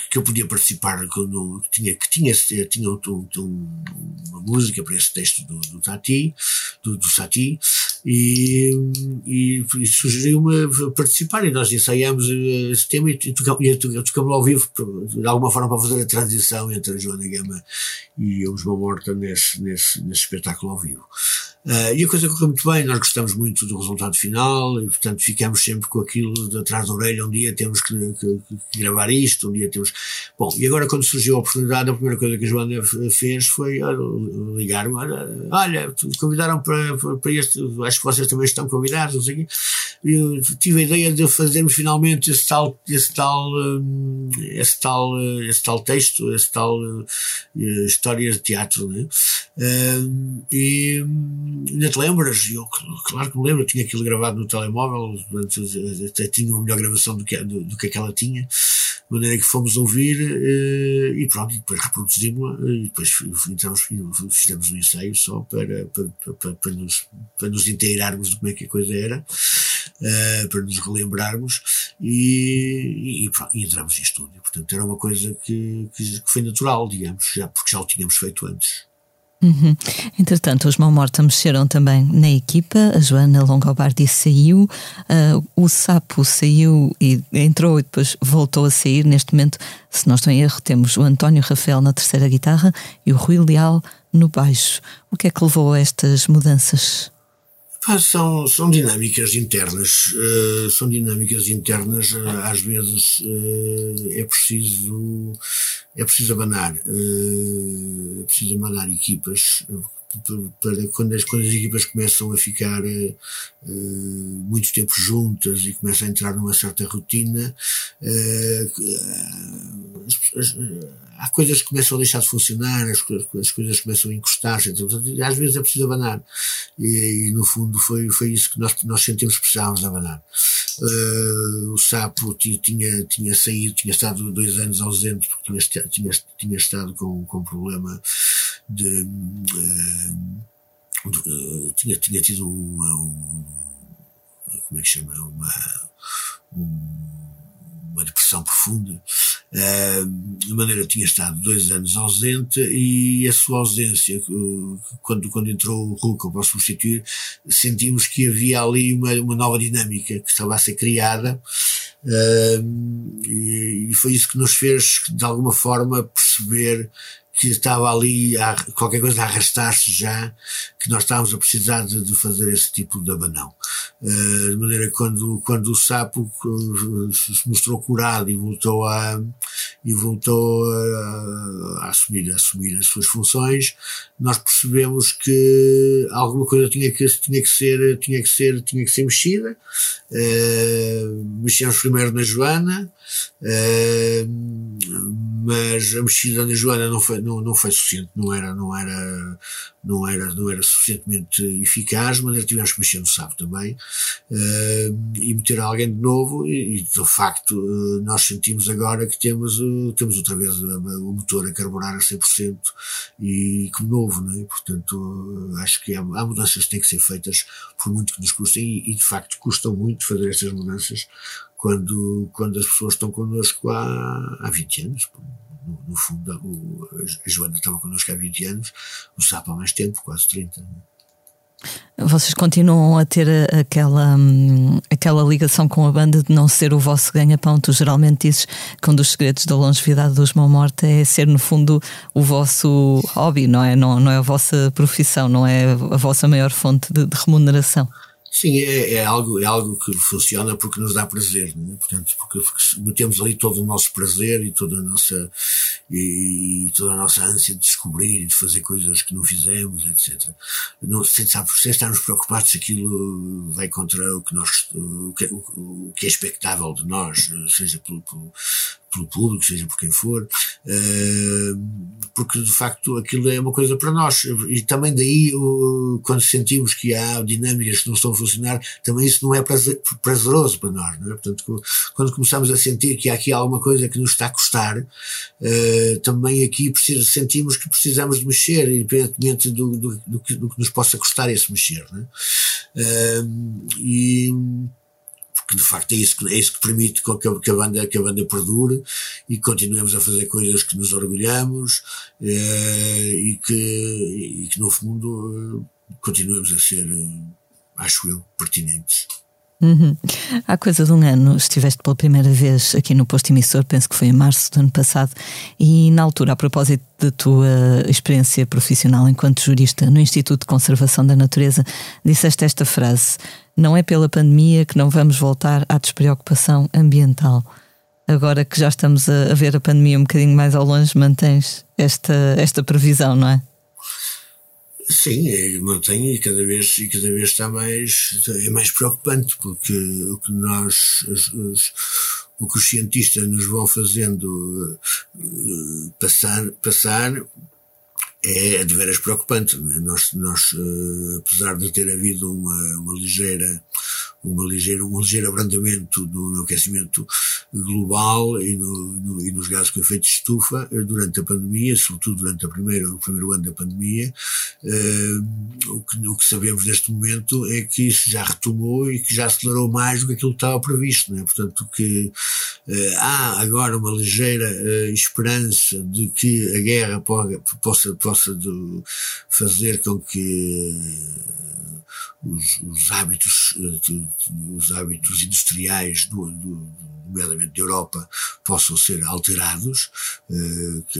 B: que eu podia participar, que, no, que tinha, que tinha, tinha um, um, uma música para esse texto do, do Tati, do, do Sati, e, e, e sugeriu-me participar e nós ensaiamos eh, esse tema e, e tocamos ao vivo de alguma forma para fazer a transição entre a Joana Gama e a Osma Morta nesse, nesse, nesse espetáculo ao vivo. Uh, e a coisa correu muito bem, nós gostamos muito do resultado final e, portanto, ficamos sempre com aquilo de atrás da orelha. Um dia temos que, que, que, gravar isto, um dia temos. Bom, e agora, quando surgiu a oportunidade, a primeira coisa que a Joana fez foi ligar-me: olha, convidaram para, para este, acho que vocês também estão convidados, não sei o quê. Tive a ideia de fazermos finalmente esse tal, esse tal, hum, esse tal, esse tal texto, esse tal uh, histórias de teatro, né? Uh, e ainda te lembras? Eu, claro que me lembro, tinha aquilo gravado no telemóvel, até tinha uma melhor gravação do que, do, do que aquela tinha, de maneira que fomos ouvir uh, e pronto, e depois reproduzimos e depois entramos, fizemos um ensaio só para, para, para, para, nos, para nos inteirarmos de como é que a coisa era, uh, para nos relembrarmos e, e, e entramos em estúdio. Portanto, era uma coisa que, que, que foi natural, digamos, já, porque já o tínhamos feito antes.
A: Uhum. Entretanto, os Morta mexeram também na equipa. A Joana Longobardi saiu, uh, o Sapo saiu e entrou e depois voltou a sair. Neste momento, se não estou em erro, temos o António Rafael na terceira guitarra e o Rui Leal no baixo. O que é que levou a estas mudanças?
B: São, são dinâmicas internas, uh, são dinâmicas internas, uh, às vezes uh, é preciso, é preciso abanar, é preciso abanar equipas, para quando as, quando as equipas começam a ficar uh, muito tempo juntas e começam a entrar numa certa rotina, uh, há coisas que começam a deixar de funcionar, as, as coisas começam a encostar-se, então, às vezes é preciso abanar. E, e, no fundo foi, foi isso que nós, nós sentimos que precisávamos abanar. Uh, o sapo tinha, tinha saído, tinha estado dois anos ausente porque tinha, tinha, tinha estado com, com um problema de. Uh, de tinha, tinha tido uma, um, como é que chama? Uma, um, uma depressão profunda, uh, de maneira tinha estado dois anos ausente e a sua ausência, quando, quando entrou o Ruka para substituir, sentimos que havia ali uma, uma nova dinâmica que estava a ser criada uh, e, e foi isso que nos fez, de alguma forma, perceber que estava ali a, qualquer coisa a arrastar-se já, que nós estávamos a precisar de, de fazer esse tipo de abanão. Uh, de maneira que quando, quando o sapo uh, se mostrou curado e voltou a, e voltou a, a, assumir, a assumir as suas funções, nós percebemos que alguma coisa tinha que, tinha que ser, tinha que ser, tinha que ser mexida. Uh, mexemos primeiro na Joana, mas a mexida na Joana não foi, não, não foi suficiente, não era, não era, não era, não era suficientemente eficaz, de maneira tivemos que mexer no sábado também, uh, e meter alguém de novo, e, e de facto uh, nós sentimos agora que temos, uh, temos outra vez o motor a carburar a 100% e como novo, não é? Portanto, acho que há, há, mudanças que têm que ser feitas por muito que nos custem, e, e de facto custam muito fazer estas mudanças quando, quando as pessoas estão connosco há, há 20 anos, no, no fundo, o, a Joana estava connosco há 20 anos, o Sapo há mais tempo, quase 30.
A: Vocês continuam a ter aquela, hum, aquela ligação com a banda de não ser o vosso ganha-pão. Tu geralmente dizes que um dos segredos da longevidade dos Mão Morta é ser, no fundo, o vosso hobby, não é? Não, não é a vossa profissão, não é a vossa maior fonte de, de remuneração.
B: Sim, é, é, algo, é algo que funciona porque nos dá prazer, é? portanto, porque metemos ali todo o nosso prazer e toda a nossa, e, e, toda a nossa ânsia de descobrir de fazer coisas que não fizemos, etc. Não, sem, sabe, sem estarmos preocupados se aquilo vai contra o que nós, o que, o, o que é expectável de nós, seja pelo, pelo pelo público, seja por quem for, uh, porque de facto aquilo é uma coisa para nós. E também daí, quando sentimos que há dinâmicas que não estão a funcionar, também isso não é prazer, prazeroso para nós. Não é? Portanto, quando começamos a sentir que há aqui alguma coisa que nos está a custar, uh, também aqui precisa, sentimos que precisamos de mexer, independentemente do, do, do, que, do que nos possa custar esse mexer. Não é? e porque de facto é isso que, é isso que permite que a, banda, que a banda perdure e continuemos a fazer coisas que nos orgulhamos eh, e, que, e que no fundo eh, continuemos a ser, eh, acho eu, pertinentes.
A: Uhum. Há coisa de um ano estiveste pela primeira vez aqui no posto emissor, penso que foi em março do ano passado, e na altura, a propósito da tua experiência profissional enquanto jurista no Instituto de Conservação da Natureza, disseste esta frase: Não é pela pandemia que não vamos voltar à despreocupação ambiental. Agora que já estamos a ver a pandemia um bocadinho mais ao longe, mantens esta, esta previsão, não é?
B: Sim, mantém e cada vez, e cada vez está mais, é mais preocupante, porque o que nós, os, os, o que os cientistas nos vão fazendo uh, passar, passar é de veras preocupante. É? Nós, nós uh, apesar de ter havido uma, uma ligeira uma ligeira, um ligeiro abrandamento no, no aquecimento global e, no, no, e, nos gases com efeito de estufa eh, durante a pandemia, sobretudo durante a primeira, o primeiro ano da pandemia. Uh, o, que, o que sabemos neste momento é que isso já retomou e que já acelerou mais do que aquilo que estava previsto. Né? Portanto, que uh, há agora uma ligeira uh, esperança de que a guerra possa, possa do, fazer com que os, os hábitos, eh, os hábitos industriais do, do, nomeadamente da Europa, possam ser alterados, uh, que,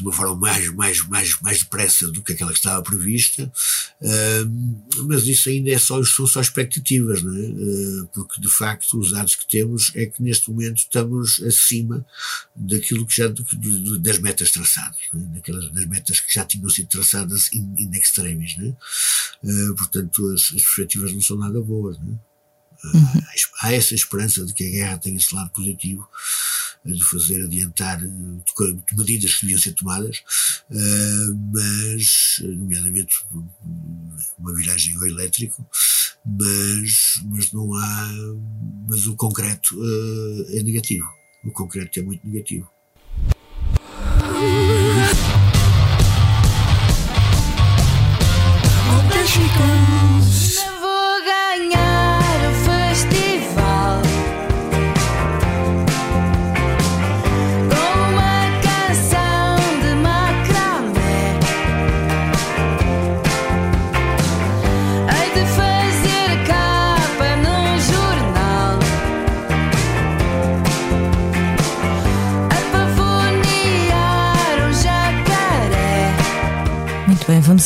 B: de uma forma mais, mais, mais, mais depressa do que aquela que estava prevista, uh, mas isso ainda é só, são só expectativas, não é? Uh, porque de facto os dados que temos é que neste momento estamos acima daquilo que já, das metas traçadas, é? daquelas, das metas que já tinham sido traçadas in, in extremis, é? uh, portanto as, as perspectivas não são nada boas, não é? Uhum. Há essa esperança de que a guerra tenha esse lado positivo, de fazer adiantar de medidas que deviam ser tomadas, mas, nomeadamente, uma viragem ao elétrico, mas, mas não há, mas o concreto é negativo. O concreto é muito negativo.
A: bem, vamos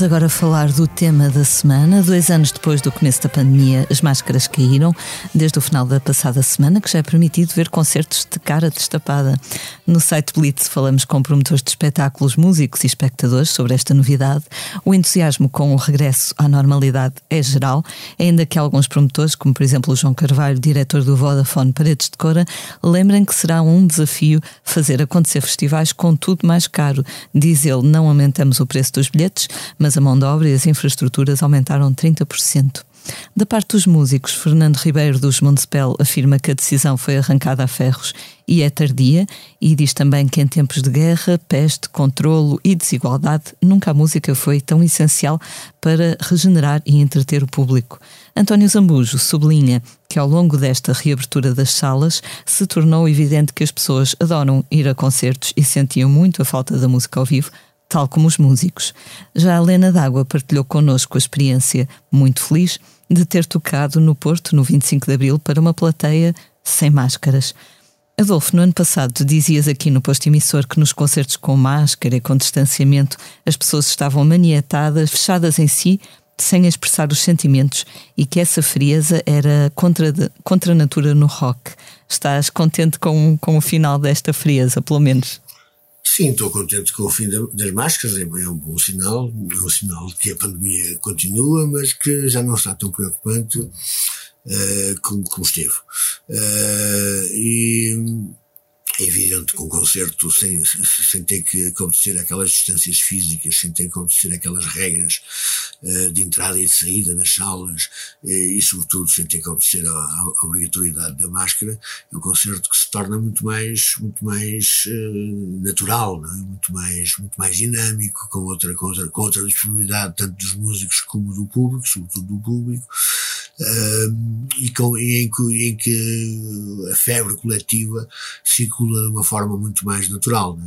A: agora falar do tema da semana. Dois anos depois do começo da pandemia, as máscaras caíram, desde o final da passada semana, que já é permitido ver concertos de cara destapada. No site Blitz falamos com promotores de espetáculos, músicos e espectadores sobre esta novidade. O entusiasmo com o regresso à normalidade é geral, ainda que alguns promotores, como por exemplo o João Carvalho, diretor do Vodafone Paredes de Cora, lembrem que será um desafio fazer acontecer festivais com tudo mais caro. Diz ele, não aumentamos o preço dos bilhetes, mas a mão de obra e as infraestruturas aumentaram 30%. Da parte dos músicos, Fernando Ribeiro dos Montespel afirma que a decisão foi arrancada a ferros e é tardia, e diz também que em tempos de guerra, peste, controlo e desigualdade, nunca a música foi tão essencial para regenerar e entreter o público. António Zambujo sublinha que ao longo desta reabertura das salas se tornou evidente que as pessoas adoram ir a concertos e sentiam muito a falta da música ao vivo, tal como os músicos. Já a Helena D'Água partilhou connosco a experiência muito feliz de ter tocado no Porto no 25 de Abril para uma plateia sem máscaras. Adolfo, no ano passado dizias aqui no posto emissor que nos concertos com máscara e com distanciamento as pessoas estavam maniatadas, fechadas em si, sem expressar os sentimentos e que essa frieza era contra, de, contra a natura no rock. Estás contente com, com o final desta frieza, pelo menos?
B: Sim, estou contente com o fim das máscaras, é um bom sinal, é um sinal de que a pandemia continua, mas que já não está tão preocupante uh, como, como esteve. Uh, e é evidente que um concerto sem, sem ter que obedecer aquelas distâncias físicas, sem ter que obedecer aquelas regras uh, de entrada e de saída nas salas uh, e sobretudo sem ter que obedecer à, obrigatoriedade da máscara, é um concerto que se torna muito mais, muito mais uh, natural, é? muito mais, muito mais dinâmico, com outra, com outra, com outra disponibilidade tanto dos músicos como do público, sobretudo do público, e, com, em, que, em que a febre coletiva circula de uma forma muito mais natural,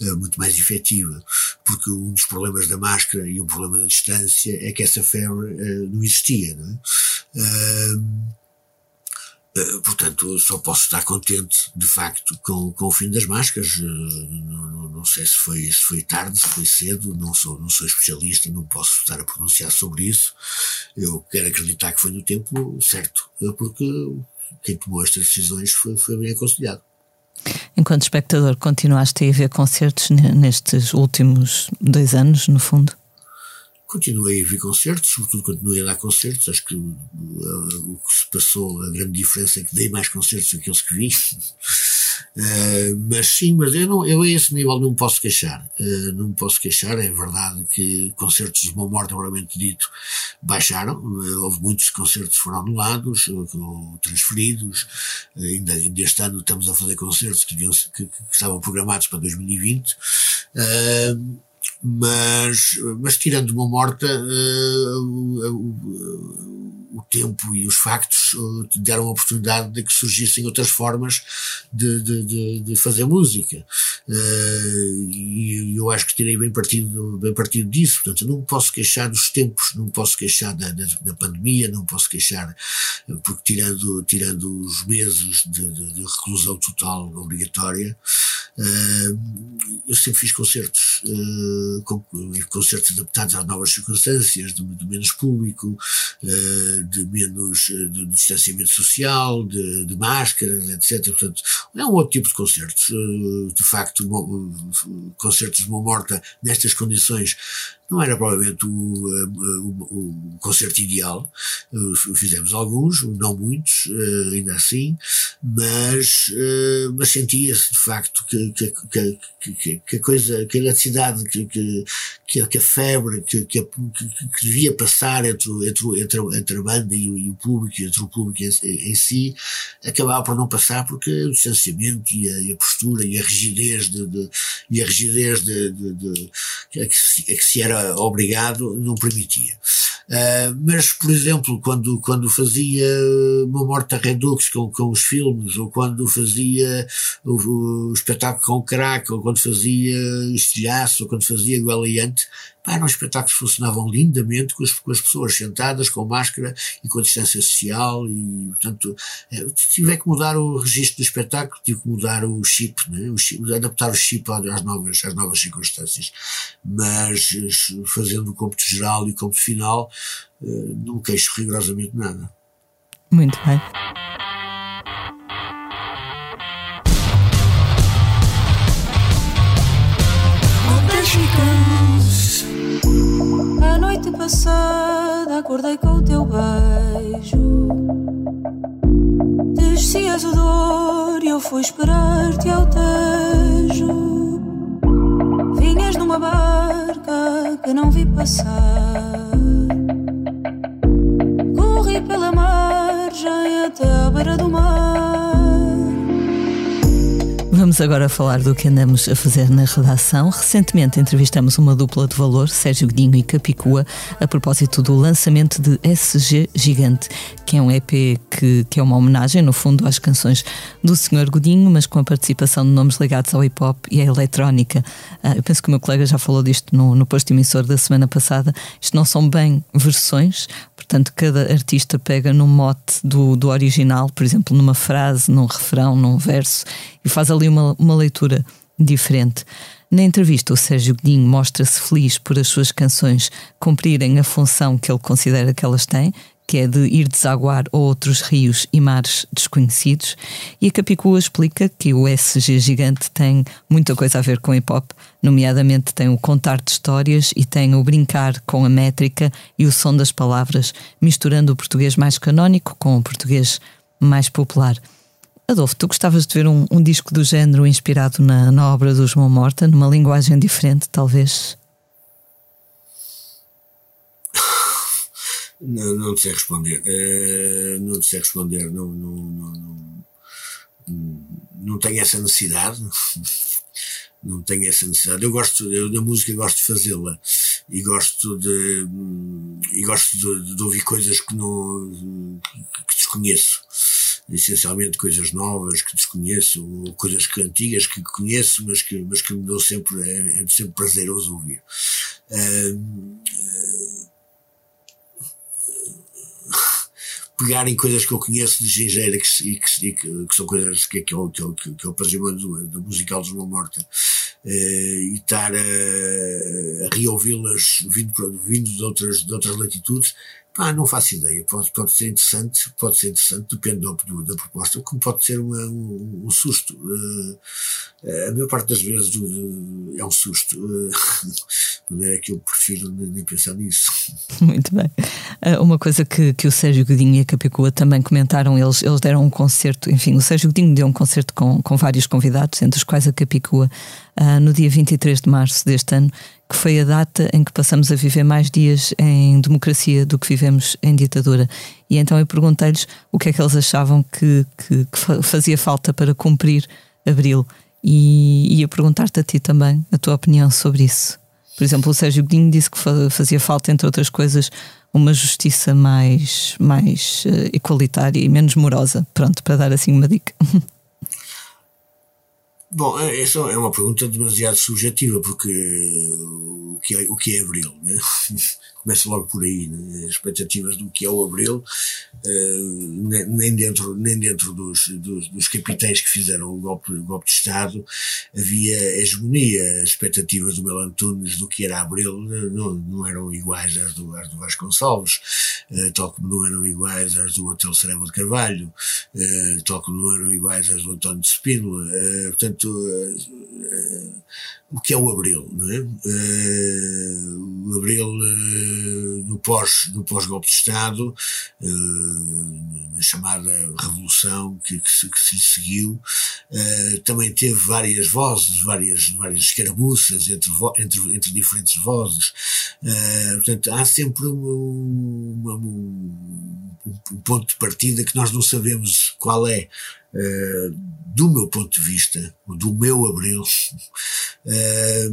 B: é? muito mais efetiva, porque um dos problemas da máscara e um problema da distância é que essa febre uh, não existia. Não é? Uh, portanto, só posso estar contente, de facto, com, com o fim das máscaras. Não, não, sei se foi, se foi tarde, se foi cedo, não sou, não sou especialista, não posso estar a pronunciar sobre isso. Eu quero acreditar que foi no tempo certo, porque quem tomou estas decisões foi, foi bem aconselhado.
A: Enquanto espectador, continuaste a ir ver concertos nestes últimos dois anos, no fundo?
B: Continuei a ver concertos, sobretudo continuei a dar concertos. Acho que uh, o que se passou, a grande diferença é que dei mais concertos do que aqueles que vi. Uh, mas sim, mas eu, não, eu a esse nível não me posso queixar. Uh, não me posso queixar. É verdade que concertos de uma morte, provavelmente dito, baixaram. Uh, houve muitos concertos que foram anulados, ou transferidos. ainda, ainda este ano estamos a fazer concertos que, deviam, que, que estavam programados para 2020 mas, mas tirando uma morta, uh, o, o, tempo e os factos uh, deram a oportunidade de que surgissem outras formas de, de, de, de fazer música. Uh, e eu acho que tirei bem partido, bem partido disso. Portanto, não posso queixar dos tempos, não posso queixar da, da, da pandemia, não posso queixar, porque tirando, tirando os meses de, de reclusão total obrigatória, eu sempre fiz concertos concertos adaptados às novas circunstâncias, de, de menos público, uh, de menos uh, de distanciamento social, de, de, máscaras, etc. Portanto, é um outro tipo de concertos. Uh, de facto, concertos de uma morta nestas condições Não era provavelmente o, o, o concerto ideal, fizemos alguns, não muitos, ainda assim, mas, mas sentia-se de facto que, que, que, que, a coisa, que a eletricidade, que, que, que, a febre que, que, que, devia passar entre, entre, entre, entre a banda e o, e o público, entre o público em, em, si, acabava por não passar porque o distanciamento e a, e a postura e a rigidez de, de e a rigidez de, de, de a, que se, a que se era obrigado não permitia. Uh, mas, por exemplo, quando, quando fazia uma Morta Redux com, com os filmes, ou quando fazia o, o espetáculo com o crack, ou quando fazia estilhaço, ou quando fazia Gualiante, Pá, eram espetáculos que funcionavam lindamente com as, com as, pessoas sentadas, com máscara e com a distância social e, portanto, é, tive que mudar o registro do espetáculo, tive que mudar o chip, né? o chip adaptar o chip às novas, às novas circunstâncias. Mas fazendo o cômputo geral e o cômputo final, eh, não queixo rigorosamente nada.
A: Muito bem.
D: A noite passada acordei com o teu beijo. Descias o dor e eu fui esperar-te ao tejo. Vinhas numa barca que não vi passar. Corri pela margem até à beira do mar.
A: Vamos agora falar do que andamos a fazer na redação. Recentemente entrevistamos uma dupla de valor, Sérgio Godinho e Capicua, a propósito do lançamento de SG Gigante, que é um EP que, que é uma homenagem, no fundo, às canções do Sr. Godinho, mas com a participação de nomes ligados ao hip hop e à eletrónica. Ah, eu penso que o meu colega já falou disto no, no posto emissor da semana passada. Isto não são bem versões, portanto, cada artista pega num mote do, do original, por exemplo, numa frase, num refrão, num verso e faz ali uma, uma leitura diferente. Na entrevista, o Sérgio Godinho mostra-se feliz por as suas canções cumprirem a função que ele considera que elas têm, que é de ir desaguar outros rios e mares desconhecidos, e a Capicua explica que o SG Gigante tem muita coisa a ver com hip hop, nomeadamente tem o contar de histórias e tem o brincar com a métrica e o som das palavras, misturando o português mais canónico com o português mais popular. Adolfo, tu gostavas de ver um, um disco do género inspirado na, na obra do João Morta, numa linguagem diferente, talvez?
B: Não, não sei responder. Uh, não sei responder. Não, não, não, não, não tenho essa necessidade. não tenho essa necessidade. Eu gosto, eu da música gosto de fazê-la e gosto de, e gosto de, de, ouvir coisas que não, que desconheço essencialmente coisas novas que desconheço, ou coisas que, antigas que conheço, mas que, mas que me dão sempre, é, é sempre prazeroso ouvir. Uh, pegar em coisas que eu conheço de gingeira que, que, que, que, são coisas que, que, é o, que, é que é o patrimônio da musical de uma morta uh, e estar a, a reouvi-las vindo, vindo de, outras, de outras latitudes ah, não faço ideia. Pode, pode ser interessante, pode ser interessante, depende do, do, da proposta, como pode ser uma, um, um, susto. Uh, a maior parte das vezes do, é um susto. Uh, é que eu prefiro nem pensar nisso.
A: Muito bem. Uma coisa que, que o Sérgio Godinho e a Capicua também comentaram, eles, eles deram um concerto, enfim, o Sérgio Godinho deu um concerto com, com vários convidados, entre os quais a Capicua, uh, no dia 23 de março deste ano, que foi a data em que passamos a viver mais dias em democracia do que vivemos em ditadura. E então eu perguntei-lhes o que é que eles achavam que, que, que fazia falta para cumprir abril. E ia perguntar-te a ti também a tua opinião sobre isso. Por exemplo, o Sérgio Godinho disse que fazia falta, entre outras coisas, uma justiça mais, mais uh, igualitária e menos morosa. Pronto, para dar assim uma dica.
B: Bom, é, essa é uma pergunta demasiado subjetiva, porque o que é, o que é Abril? Né? Começa logo por aí, né? as expectativas do que é o Abril, uh, nem dentro, nem dentro dos, dos, dos, capitães que fizeram o golpe, o golpe de Estado havia hegemonia, as expectativas do Mel Antunes do que era Abril não, não eram iguais às do, às do Vasconcelos, uh, tal como não eram iguais às do Hotel Cerema de Carvalho, uh, tal como não eram iguais às do António de Spínola, portanto, o que é o Abril, não é? Uh, o Abril uh, no pós no pós golpe de Estado, uh, na chamada revolução que, que, se, que se lhe seguiu, também teve várias vozes, várias várias escaramuças entre entre entre diferentes vozes. portanto, há sempre uma, uma, um, um ponto de partida que nós não sabemos qual é. Uh, do meu ponto de vista, do meu Abril, uh,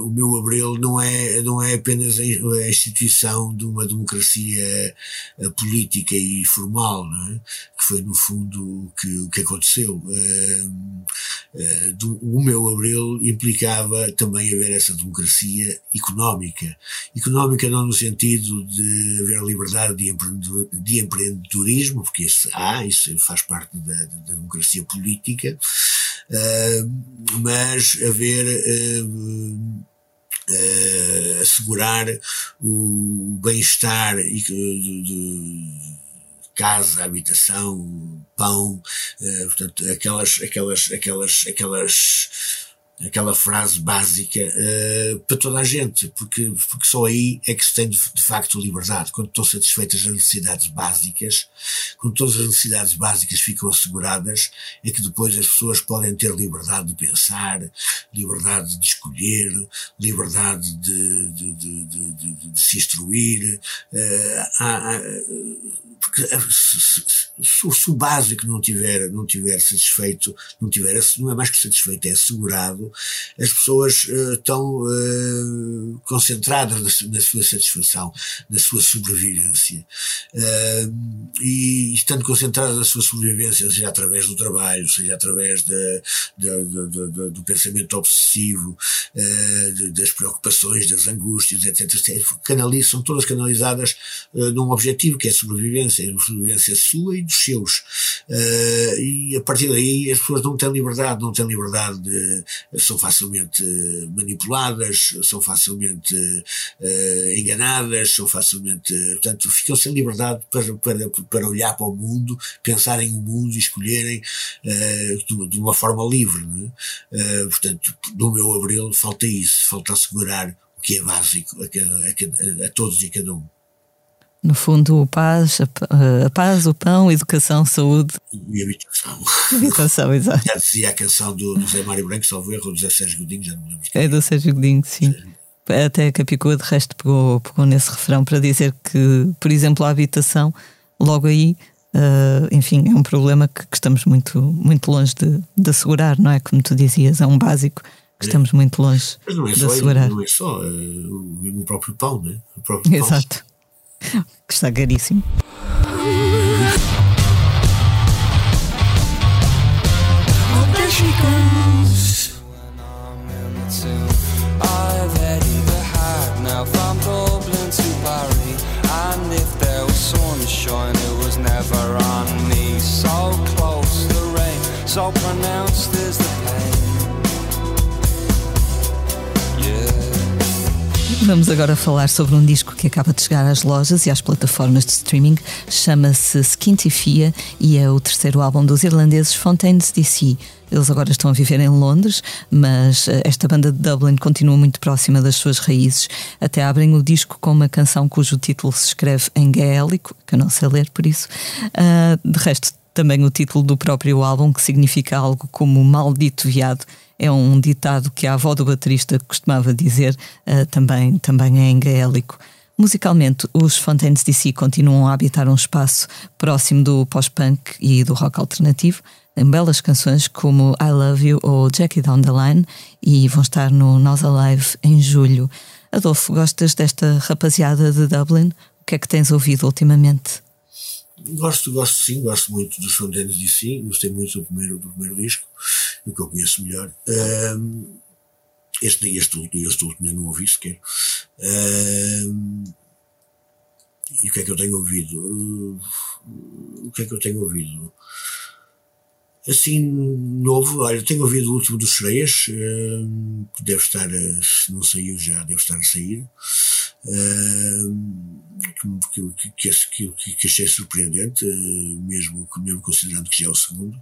B: o meu Abril não é, não é apenas a instituição de uma democracia uh, política e formal, é? que foi no fundo o que, que aconteceu. Do, o meu Abril implicava também haver essa democracia económica. Económica não no sentido de haver liberdade de, empreendedor, de empreendedorismo, porque isso há, isso faz parte da democracia política, uh, mas haver uh, uh, assegurar o bem-estar de, de casa, habitação, pão, portanto, aquelas, aquelas, aquelas, aquelas aquela frase básica uh, para toda a gente, porque, porque só aí é que se tem de, de, facto liberdade. Quando estão satisfeitas as necessidades básicas, quando todas as necessidades básicas ficam asseguradas, é que depois as pessoas podem ter liberdade de pensar, liberdade de escolher, liberdade de, de, de, de se instruir. Uh, há, há, porque se, se, se, se, o básico não tiver, não tiver satisfeito, não tiver, não é mais que satisfeito, é assegurado, as pessoas estão uh, concentradas na, sua satisfação, na sua sobrevivência. Uh, e estando concentradas na sua sobrevivência, seja através do trabalho, seja através do pensamento obsessivo, das preocupações, das angústias, etc., são todas canalizadas num objetivo que é a sobrevivência, a sobrevivência sua e dos seus. e a partir daí as pessoas não têm liberdade, não têm liberdade de são facilmente eh, manipuladas, são facilmente uh, enganadas, são facilmente, portanto, ficam sem liberdade para, para, para olhar para o mundo, pensarem o mundo e escolherem uh, de, uma forma livre. Uh, portanto, no meu abril falta isso, falta assegurar o que é básico a, cada, a, cada, a todos e a cada um.
A: No fundo, o paz, a, a, paz, o pão, educação, saúde.
B: E habitação.
A: Habitação, exato.
B: Já dizia a canção do, do Zé Mário Branco, salvo erro, do Zé Sérgio Godinho, já não lembro.
A: É do Sérgio Godinho, sim. Até a Capicua, de resto, pegou, pegou nesse refrão para dizer que, por exemplo, a habitação, logo aí, uh, enfim, é um problema que, que, estamos muito, muito longe de, de assegurar, não é? Como tu dizias, é um básico que estamos muito longe
B: Mas não é
A: de
B: só,
A: assegurar.
B: Não é só uh, o próprio pão, né? O próprio
A: Exato. Pão que está caríssimo. So pronounced is Vamos agora falar sobre um disco que acaba de chegar às lojas e às plataformas de streaming. Chama-se Skintifia e é o terceiro álbum dos irlandeses Fontaines DC. Eles agora estão a viver em Londres, mas eh, esta banda de Dublin continua muito próxima das suas raízes. Até abrem o disco com uma canção cujo título se escreve em gaélico, que eu não sei ler por isso. Uh, de resto, também o título do próprio álbum, que significa algo como Maldito Viado é um ditado que a avó do baterista costumava dizer, uh, também, também é em gaélico. Musicalmente, os Fontaines DC continuam a habitar um espaço próximo do pós-punk e do rock alternativo, em belas canções como I Love You ou Jackie Down the Line, e vão estar no Nós Alive em julho. Adolfo, gostas desta rapaziada de Dublin? O que é que tens ouvido ultimamente?
B: Gosto, gosto sim, gosto muito dos Fontaines DC, gostei muito do primeiro, do primeiro disco, o que eu conheço melhor. Um, este, este, este último eu não ouvi sequer. Um, e o que é que eu tenho ouvido? O que é que eu tenho ouvido? Assim, novo, olha, tenho ouvido o último dos Sereias, uh, que deve estar, se não saiu já, deve estar a sair que, que, que, que, achei surpreendente, mesmo, mesmo considerando que já é o segundo.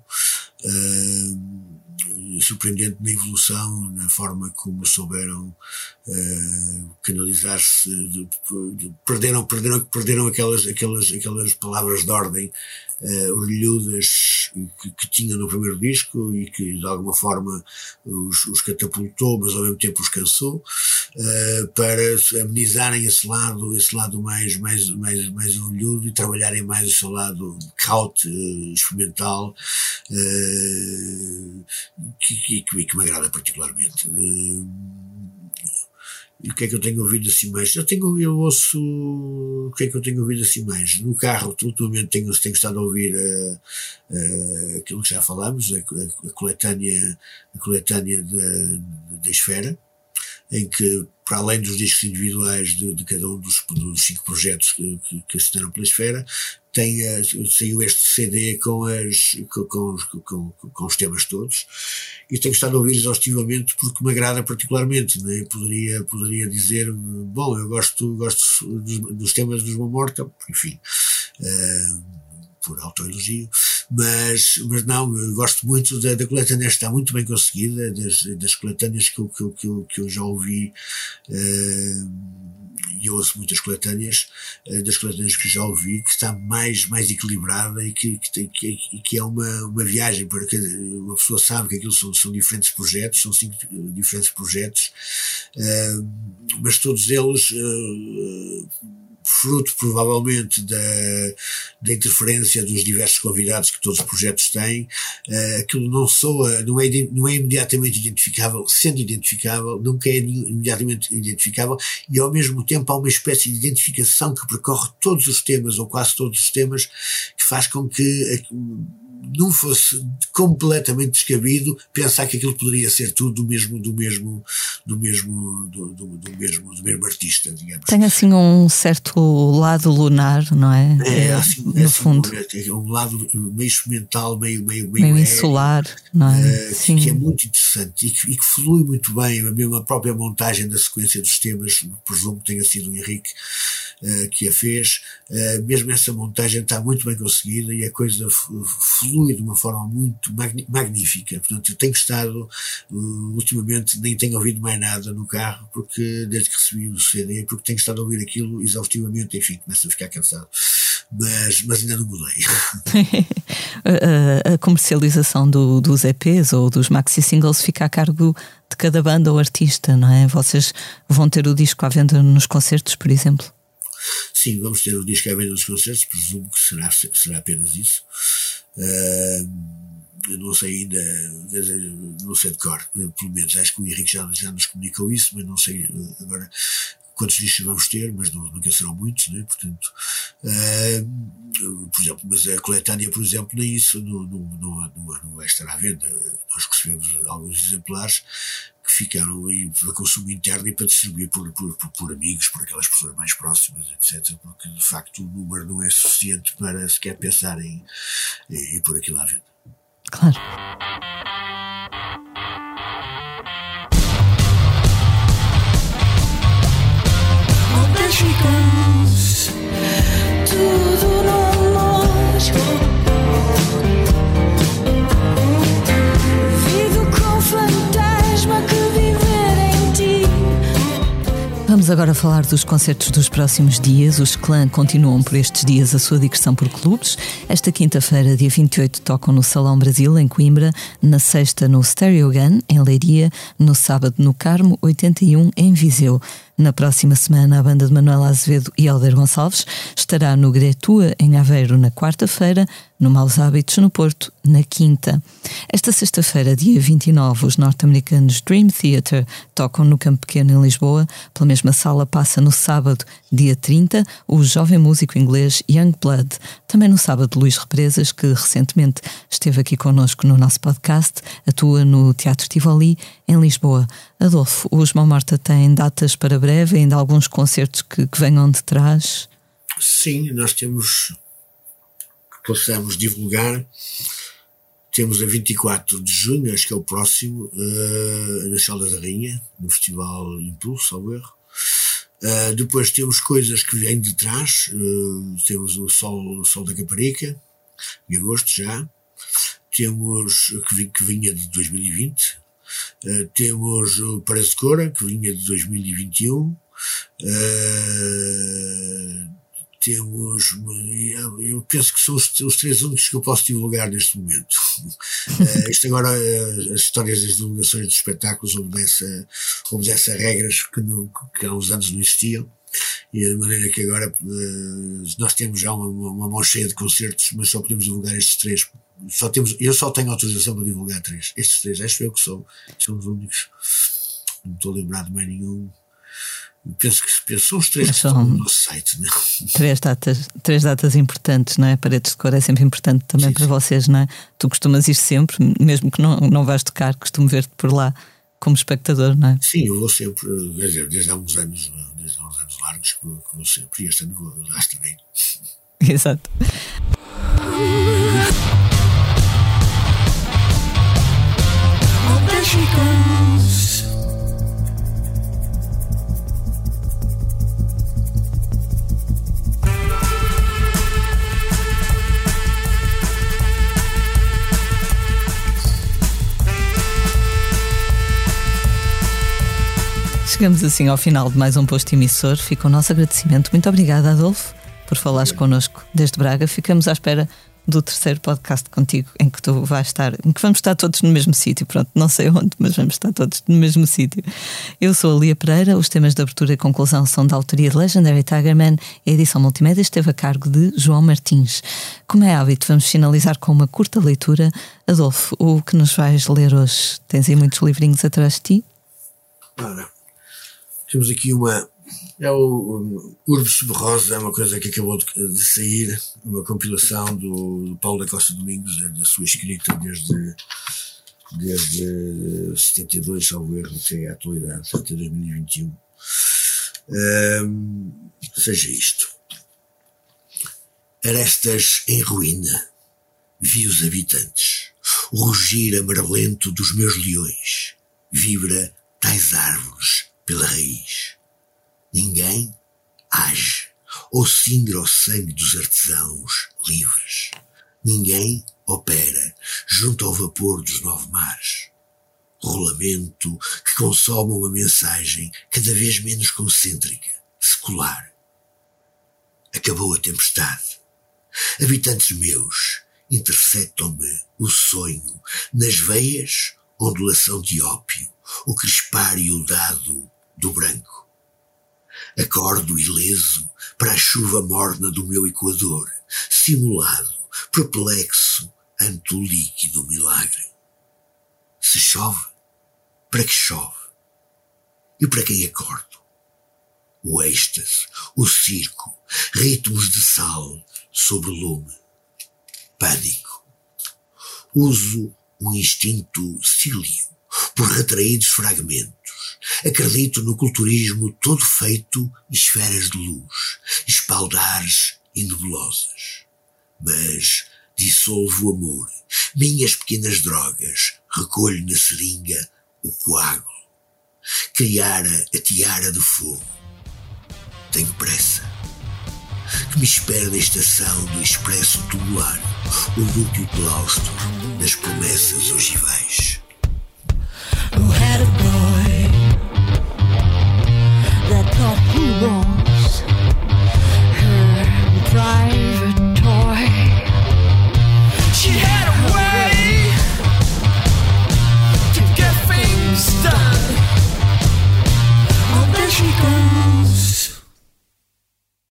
B: surpreendente na evolução, na forma como souberam uh, canalizar-se, perderam, perderam, perderam aquelas, aquelas, aquelas palavras de ordem uh, orelhudas que, que tinham no primeiro disco e que de alguma forma os, os catapultou, mas ao mesmo tempo os cansou, uh, para esse lado, esse lado mais, mais, mais, mais orelhudo e trabalharem mais o seu lado caute, uh, experimental, uh, que, que, que, me agrada particularmente. E o que é que eu tenho ouvido assim mais? Eu tenho, eu ouço, o que é que eu tenho ouvido assim mais? No carro, ultimamente tenho, tenho estado a ouvir uh, uh, aquilo que já falámos, a, a, a coletânea, a coletânea da Esfera, em que, para além dos discos individuais de, de cada um dos, dos, cinco projetos que, que, que assinaram pela Esfera, tem, saiu este CD com, as, com, com, com, os temas todos e tenho estado a ouvir exaustivamente porque me agrada particularmente. Né? Poderia, poderia dizer, bom, eu gosto, gosto dos, dos temas dos Uma Morta, enfim. Uh, por autoelogio, mas, mas não, gosto muito da, da coletânea, está muito bem conseguida, das, das coletâneas que eu, que, eu, que, eu, que eu já ouvi, uh, e eu ouço muitas coletâneas, uh, das coletâneas que já ouvi, que está mais, mais equilibrada e que, que, tem, que, que é uma, uma viagem, para que uma pessoa sabe que aquilo são, são diferentes projetos, são cinco diferentes projetos, uh, mas todos eles fruto provavelmente da, da interferência dos diversos convidados que todos os projetos têm, uh, aquilo não soa, não é, não é imediatamente identificável, sendo identificável, nunca é imediatamente identificável e ao mesmo tempo há uma espécie de identificação que percorre todos os temas ou quase todos os temas que faz com que não fosse completamente descabido pensar que aquilo poderia ser tudo do mesmo do mesmo do mesmo do, do, do mesmo do mesmo artista digamos
A: tem assim um certo lado lunar não é,
B: é, assim, no é assim, fundo é um lado meio experimental meio meio
A: meio, meio insular não é?
B: Uh, Sim. que é muito interessante e que, e que, flui muito bem a mesma própria montagem da sequência dos temas presumo que tenha sido o Henrique uh, que a fez uh, mesmo essa montagem está muito bem conseguida e a coisa flui de uma forma muito magnífica. Portanto, eu tenho estado, uh, ultimamente, nem tenho ouvido mais nada no carro, porque desde que recebi o CD, porque tenho estado a ouvir aquilo exaustivamente, enfim, começo a ficar cansado. Mas, mas ainda não mudei.
A: a, comercialização do, dos EPs ou dos maxi singles fica a cargo de cada banda ou artista, não é? Vocês vão ter o disco à venda nos concertos, por exemplo?
B: Sim, vamos ter o disco à venda nos concertos, presumo que será, será apenas isso. Uh, eu não sei ainda, não sei de cor, pelo menos acho que o Henrique já, já nos comunicou isso, mas não sei agora quantos discos vamos ter, mas não, nunca serão muitos, né? portanto, uh, por exemplo, mas a coletânea, por exemplo, nem isso não, não, não, não, não vai estar à venda. Nós recebemos alguns exemplares que ficaram aí para consumo interno e para distribuir por, por, por, por, amigos, por aquelas pessoas mais próximas, etc. Porque de facto o número não é suficiente para sequer pensar em, em, em pôr aquilo à venda.
A: Claro. Tudo não lógico Vamos agora falar dos concertos dos próximos dias. Os Clã continuam por estes dias a sua digressão por clubes. Esta quinta-feira, dia 28, tocam no Salão Brasil, em Coimbra. Na sexta, no Stereo Gun, em Leiria. No sábado, no Carmo 81, em Viseu. Na próxima semana, a banda de Manuela Azevedo e Helder Gonçalves estará no Gretua, em Aveiro, na quarta-feira, no Maus Hábitos, no Porto, na quinta. Esta sexta-feira, dia 29, os norte-americanos Dream Theater tocam no Campo Pequeno, em Lisboa. Pela mesma sala passa no sábado, dia 30, o jovem músico inglês Young Blood. Também no sábado, Luís Represas, que recentemente esteve aqui connosco no nosso podcast, atua no Teatro Tivoli, em Lisboa. Adolfo, os Mão Morta têm datas para breve, ainda alguns concertos que, que venham de trás?
B: Sim, nós temos, possamos divulgar, temos a 24 de junho, acho que é o próximo, uh, na Sala da Rainha, no Festival Impulso, ao erro. Uh, depois temos coisas que vêm de trás, uh, temos o Sol, o Sol da Caparica, em agosto já. temos que, que vinha de 2020, uh, temos o Parece de Cora, que vinha de 2021, uh, temos, eu penso que são os, os, três únicos que eu posso divulgar neste momento. uh, isto agora, uh, as histórias das divulgações de espetáculos obedecem, obedecem a regras que, que há uns anos não existiam. E de maneira que agora uh, nós temos já uma, uma mão cheia de concertos, mas só podemos divulgar estes três. Só temos, eu só tenho autorização para divulgar três. Estes três, acho eu que sou, são os únicos. Não estou a lembrar de mais nenhum. Penso que penso, os três são no nosso site. Não? É?
A: Três datas, três datas importantes, não é? Paredes de cor é sempre importante também sim, para sim. vocês, não é? Tu costumas ir sempre, mesmo que não, não vais tocar, costumo ver-te por lá como espectador, não é?
B: Sim, eu vou sempre, dizer, desde há uns anos, desde há uns anos largos que vou sempre, e este ano vou lá estarei.
A: Exato. Chegamos assim ao final de mais um posto emissor. Fica o nosso agradecimento. Muito obrigada, Adolfo, por falares Sim. connosco desde Braga. Ficamos à espera do terceiro podcast contigo, em que tu vais estar, em que vamos estar todos no mesmo sítio. Pronto, não sei onde, mas vamos estar todos no mesmo sítio. Eu sou a Lia Pereira, os temas de abertura e conclusão são da autoria de Legendary Tigerman e a edição multimédia esteve a cargo de João Martins. Como é hábito, vamos finalizar com uma curta leitura. Adolfo, o que nos vais ler hoje? Tens aí muitos livrinhos atrás de ti?
B: Ora, temos aqui uma. É o, o Urbs Rosa, é uma coisa que acabou de, de sair, uma compilação do, do, Paulo da Costa Domingos, da sua escrita desde, desde 72, salvo erro, até a atualidade, até 2021. Um, seja isto. Arestas em ruína, vi os habitantes, o rugir amarelento dos meus leões, vibra tais árvores pela raiz. Ninguém age ou cingra o sangue dos artesãos livres. Ninguém opera junto ao vapor dos nove mares. Rolamento que consome uma mensagem cada vez menos concêntrica, secular. Acabou a tempestade. Habitantes meus, interceptam-me o sonho, nas veias, ondulação de ópio, o crispar e o dado do branco. Acordo ileso para a chuva morna do meu equador, simulado, perplexo ante o líquido milagre. Se chove, para que chove? E para quem acordo? O êxtase, o circo, ritmos de sal sobre lume. Pânico. Uso um instinto cílio por retraídos fragmentos Acredito no culturismo todo feito esferas de luz, espaldares e nebulosas. Mas dissolvo o amor, minhas pequenas drogas, recolho na seringa o coágulo. Criara a tiara de fogo. Tenho pressa. Que me espera na estação do expresso tubular, o núcleo claustro das promessas ogivais.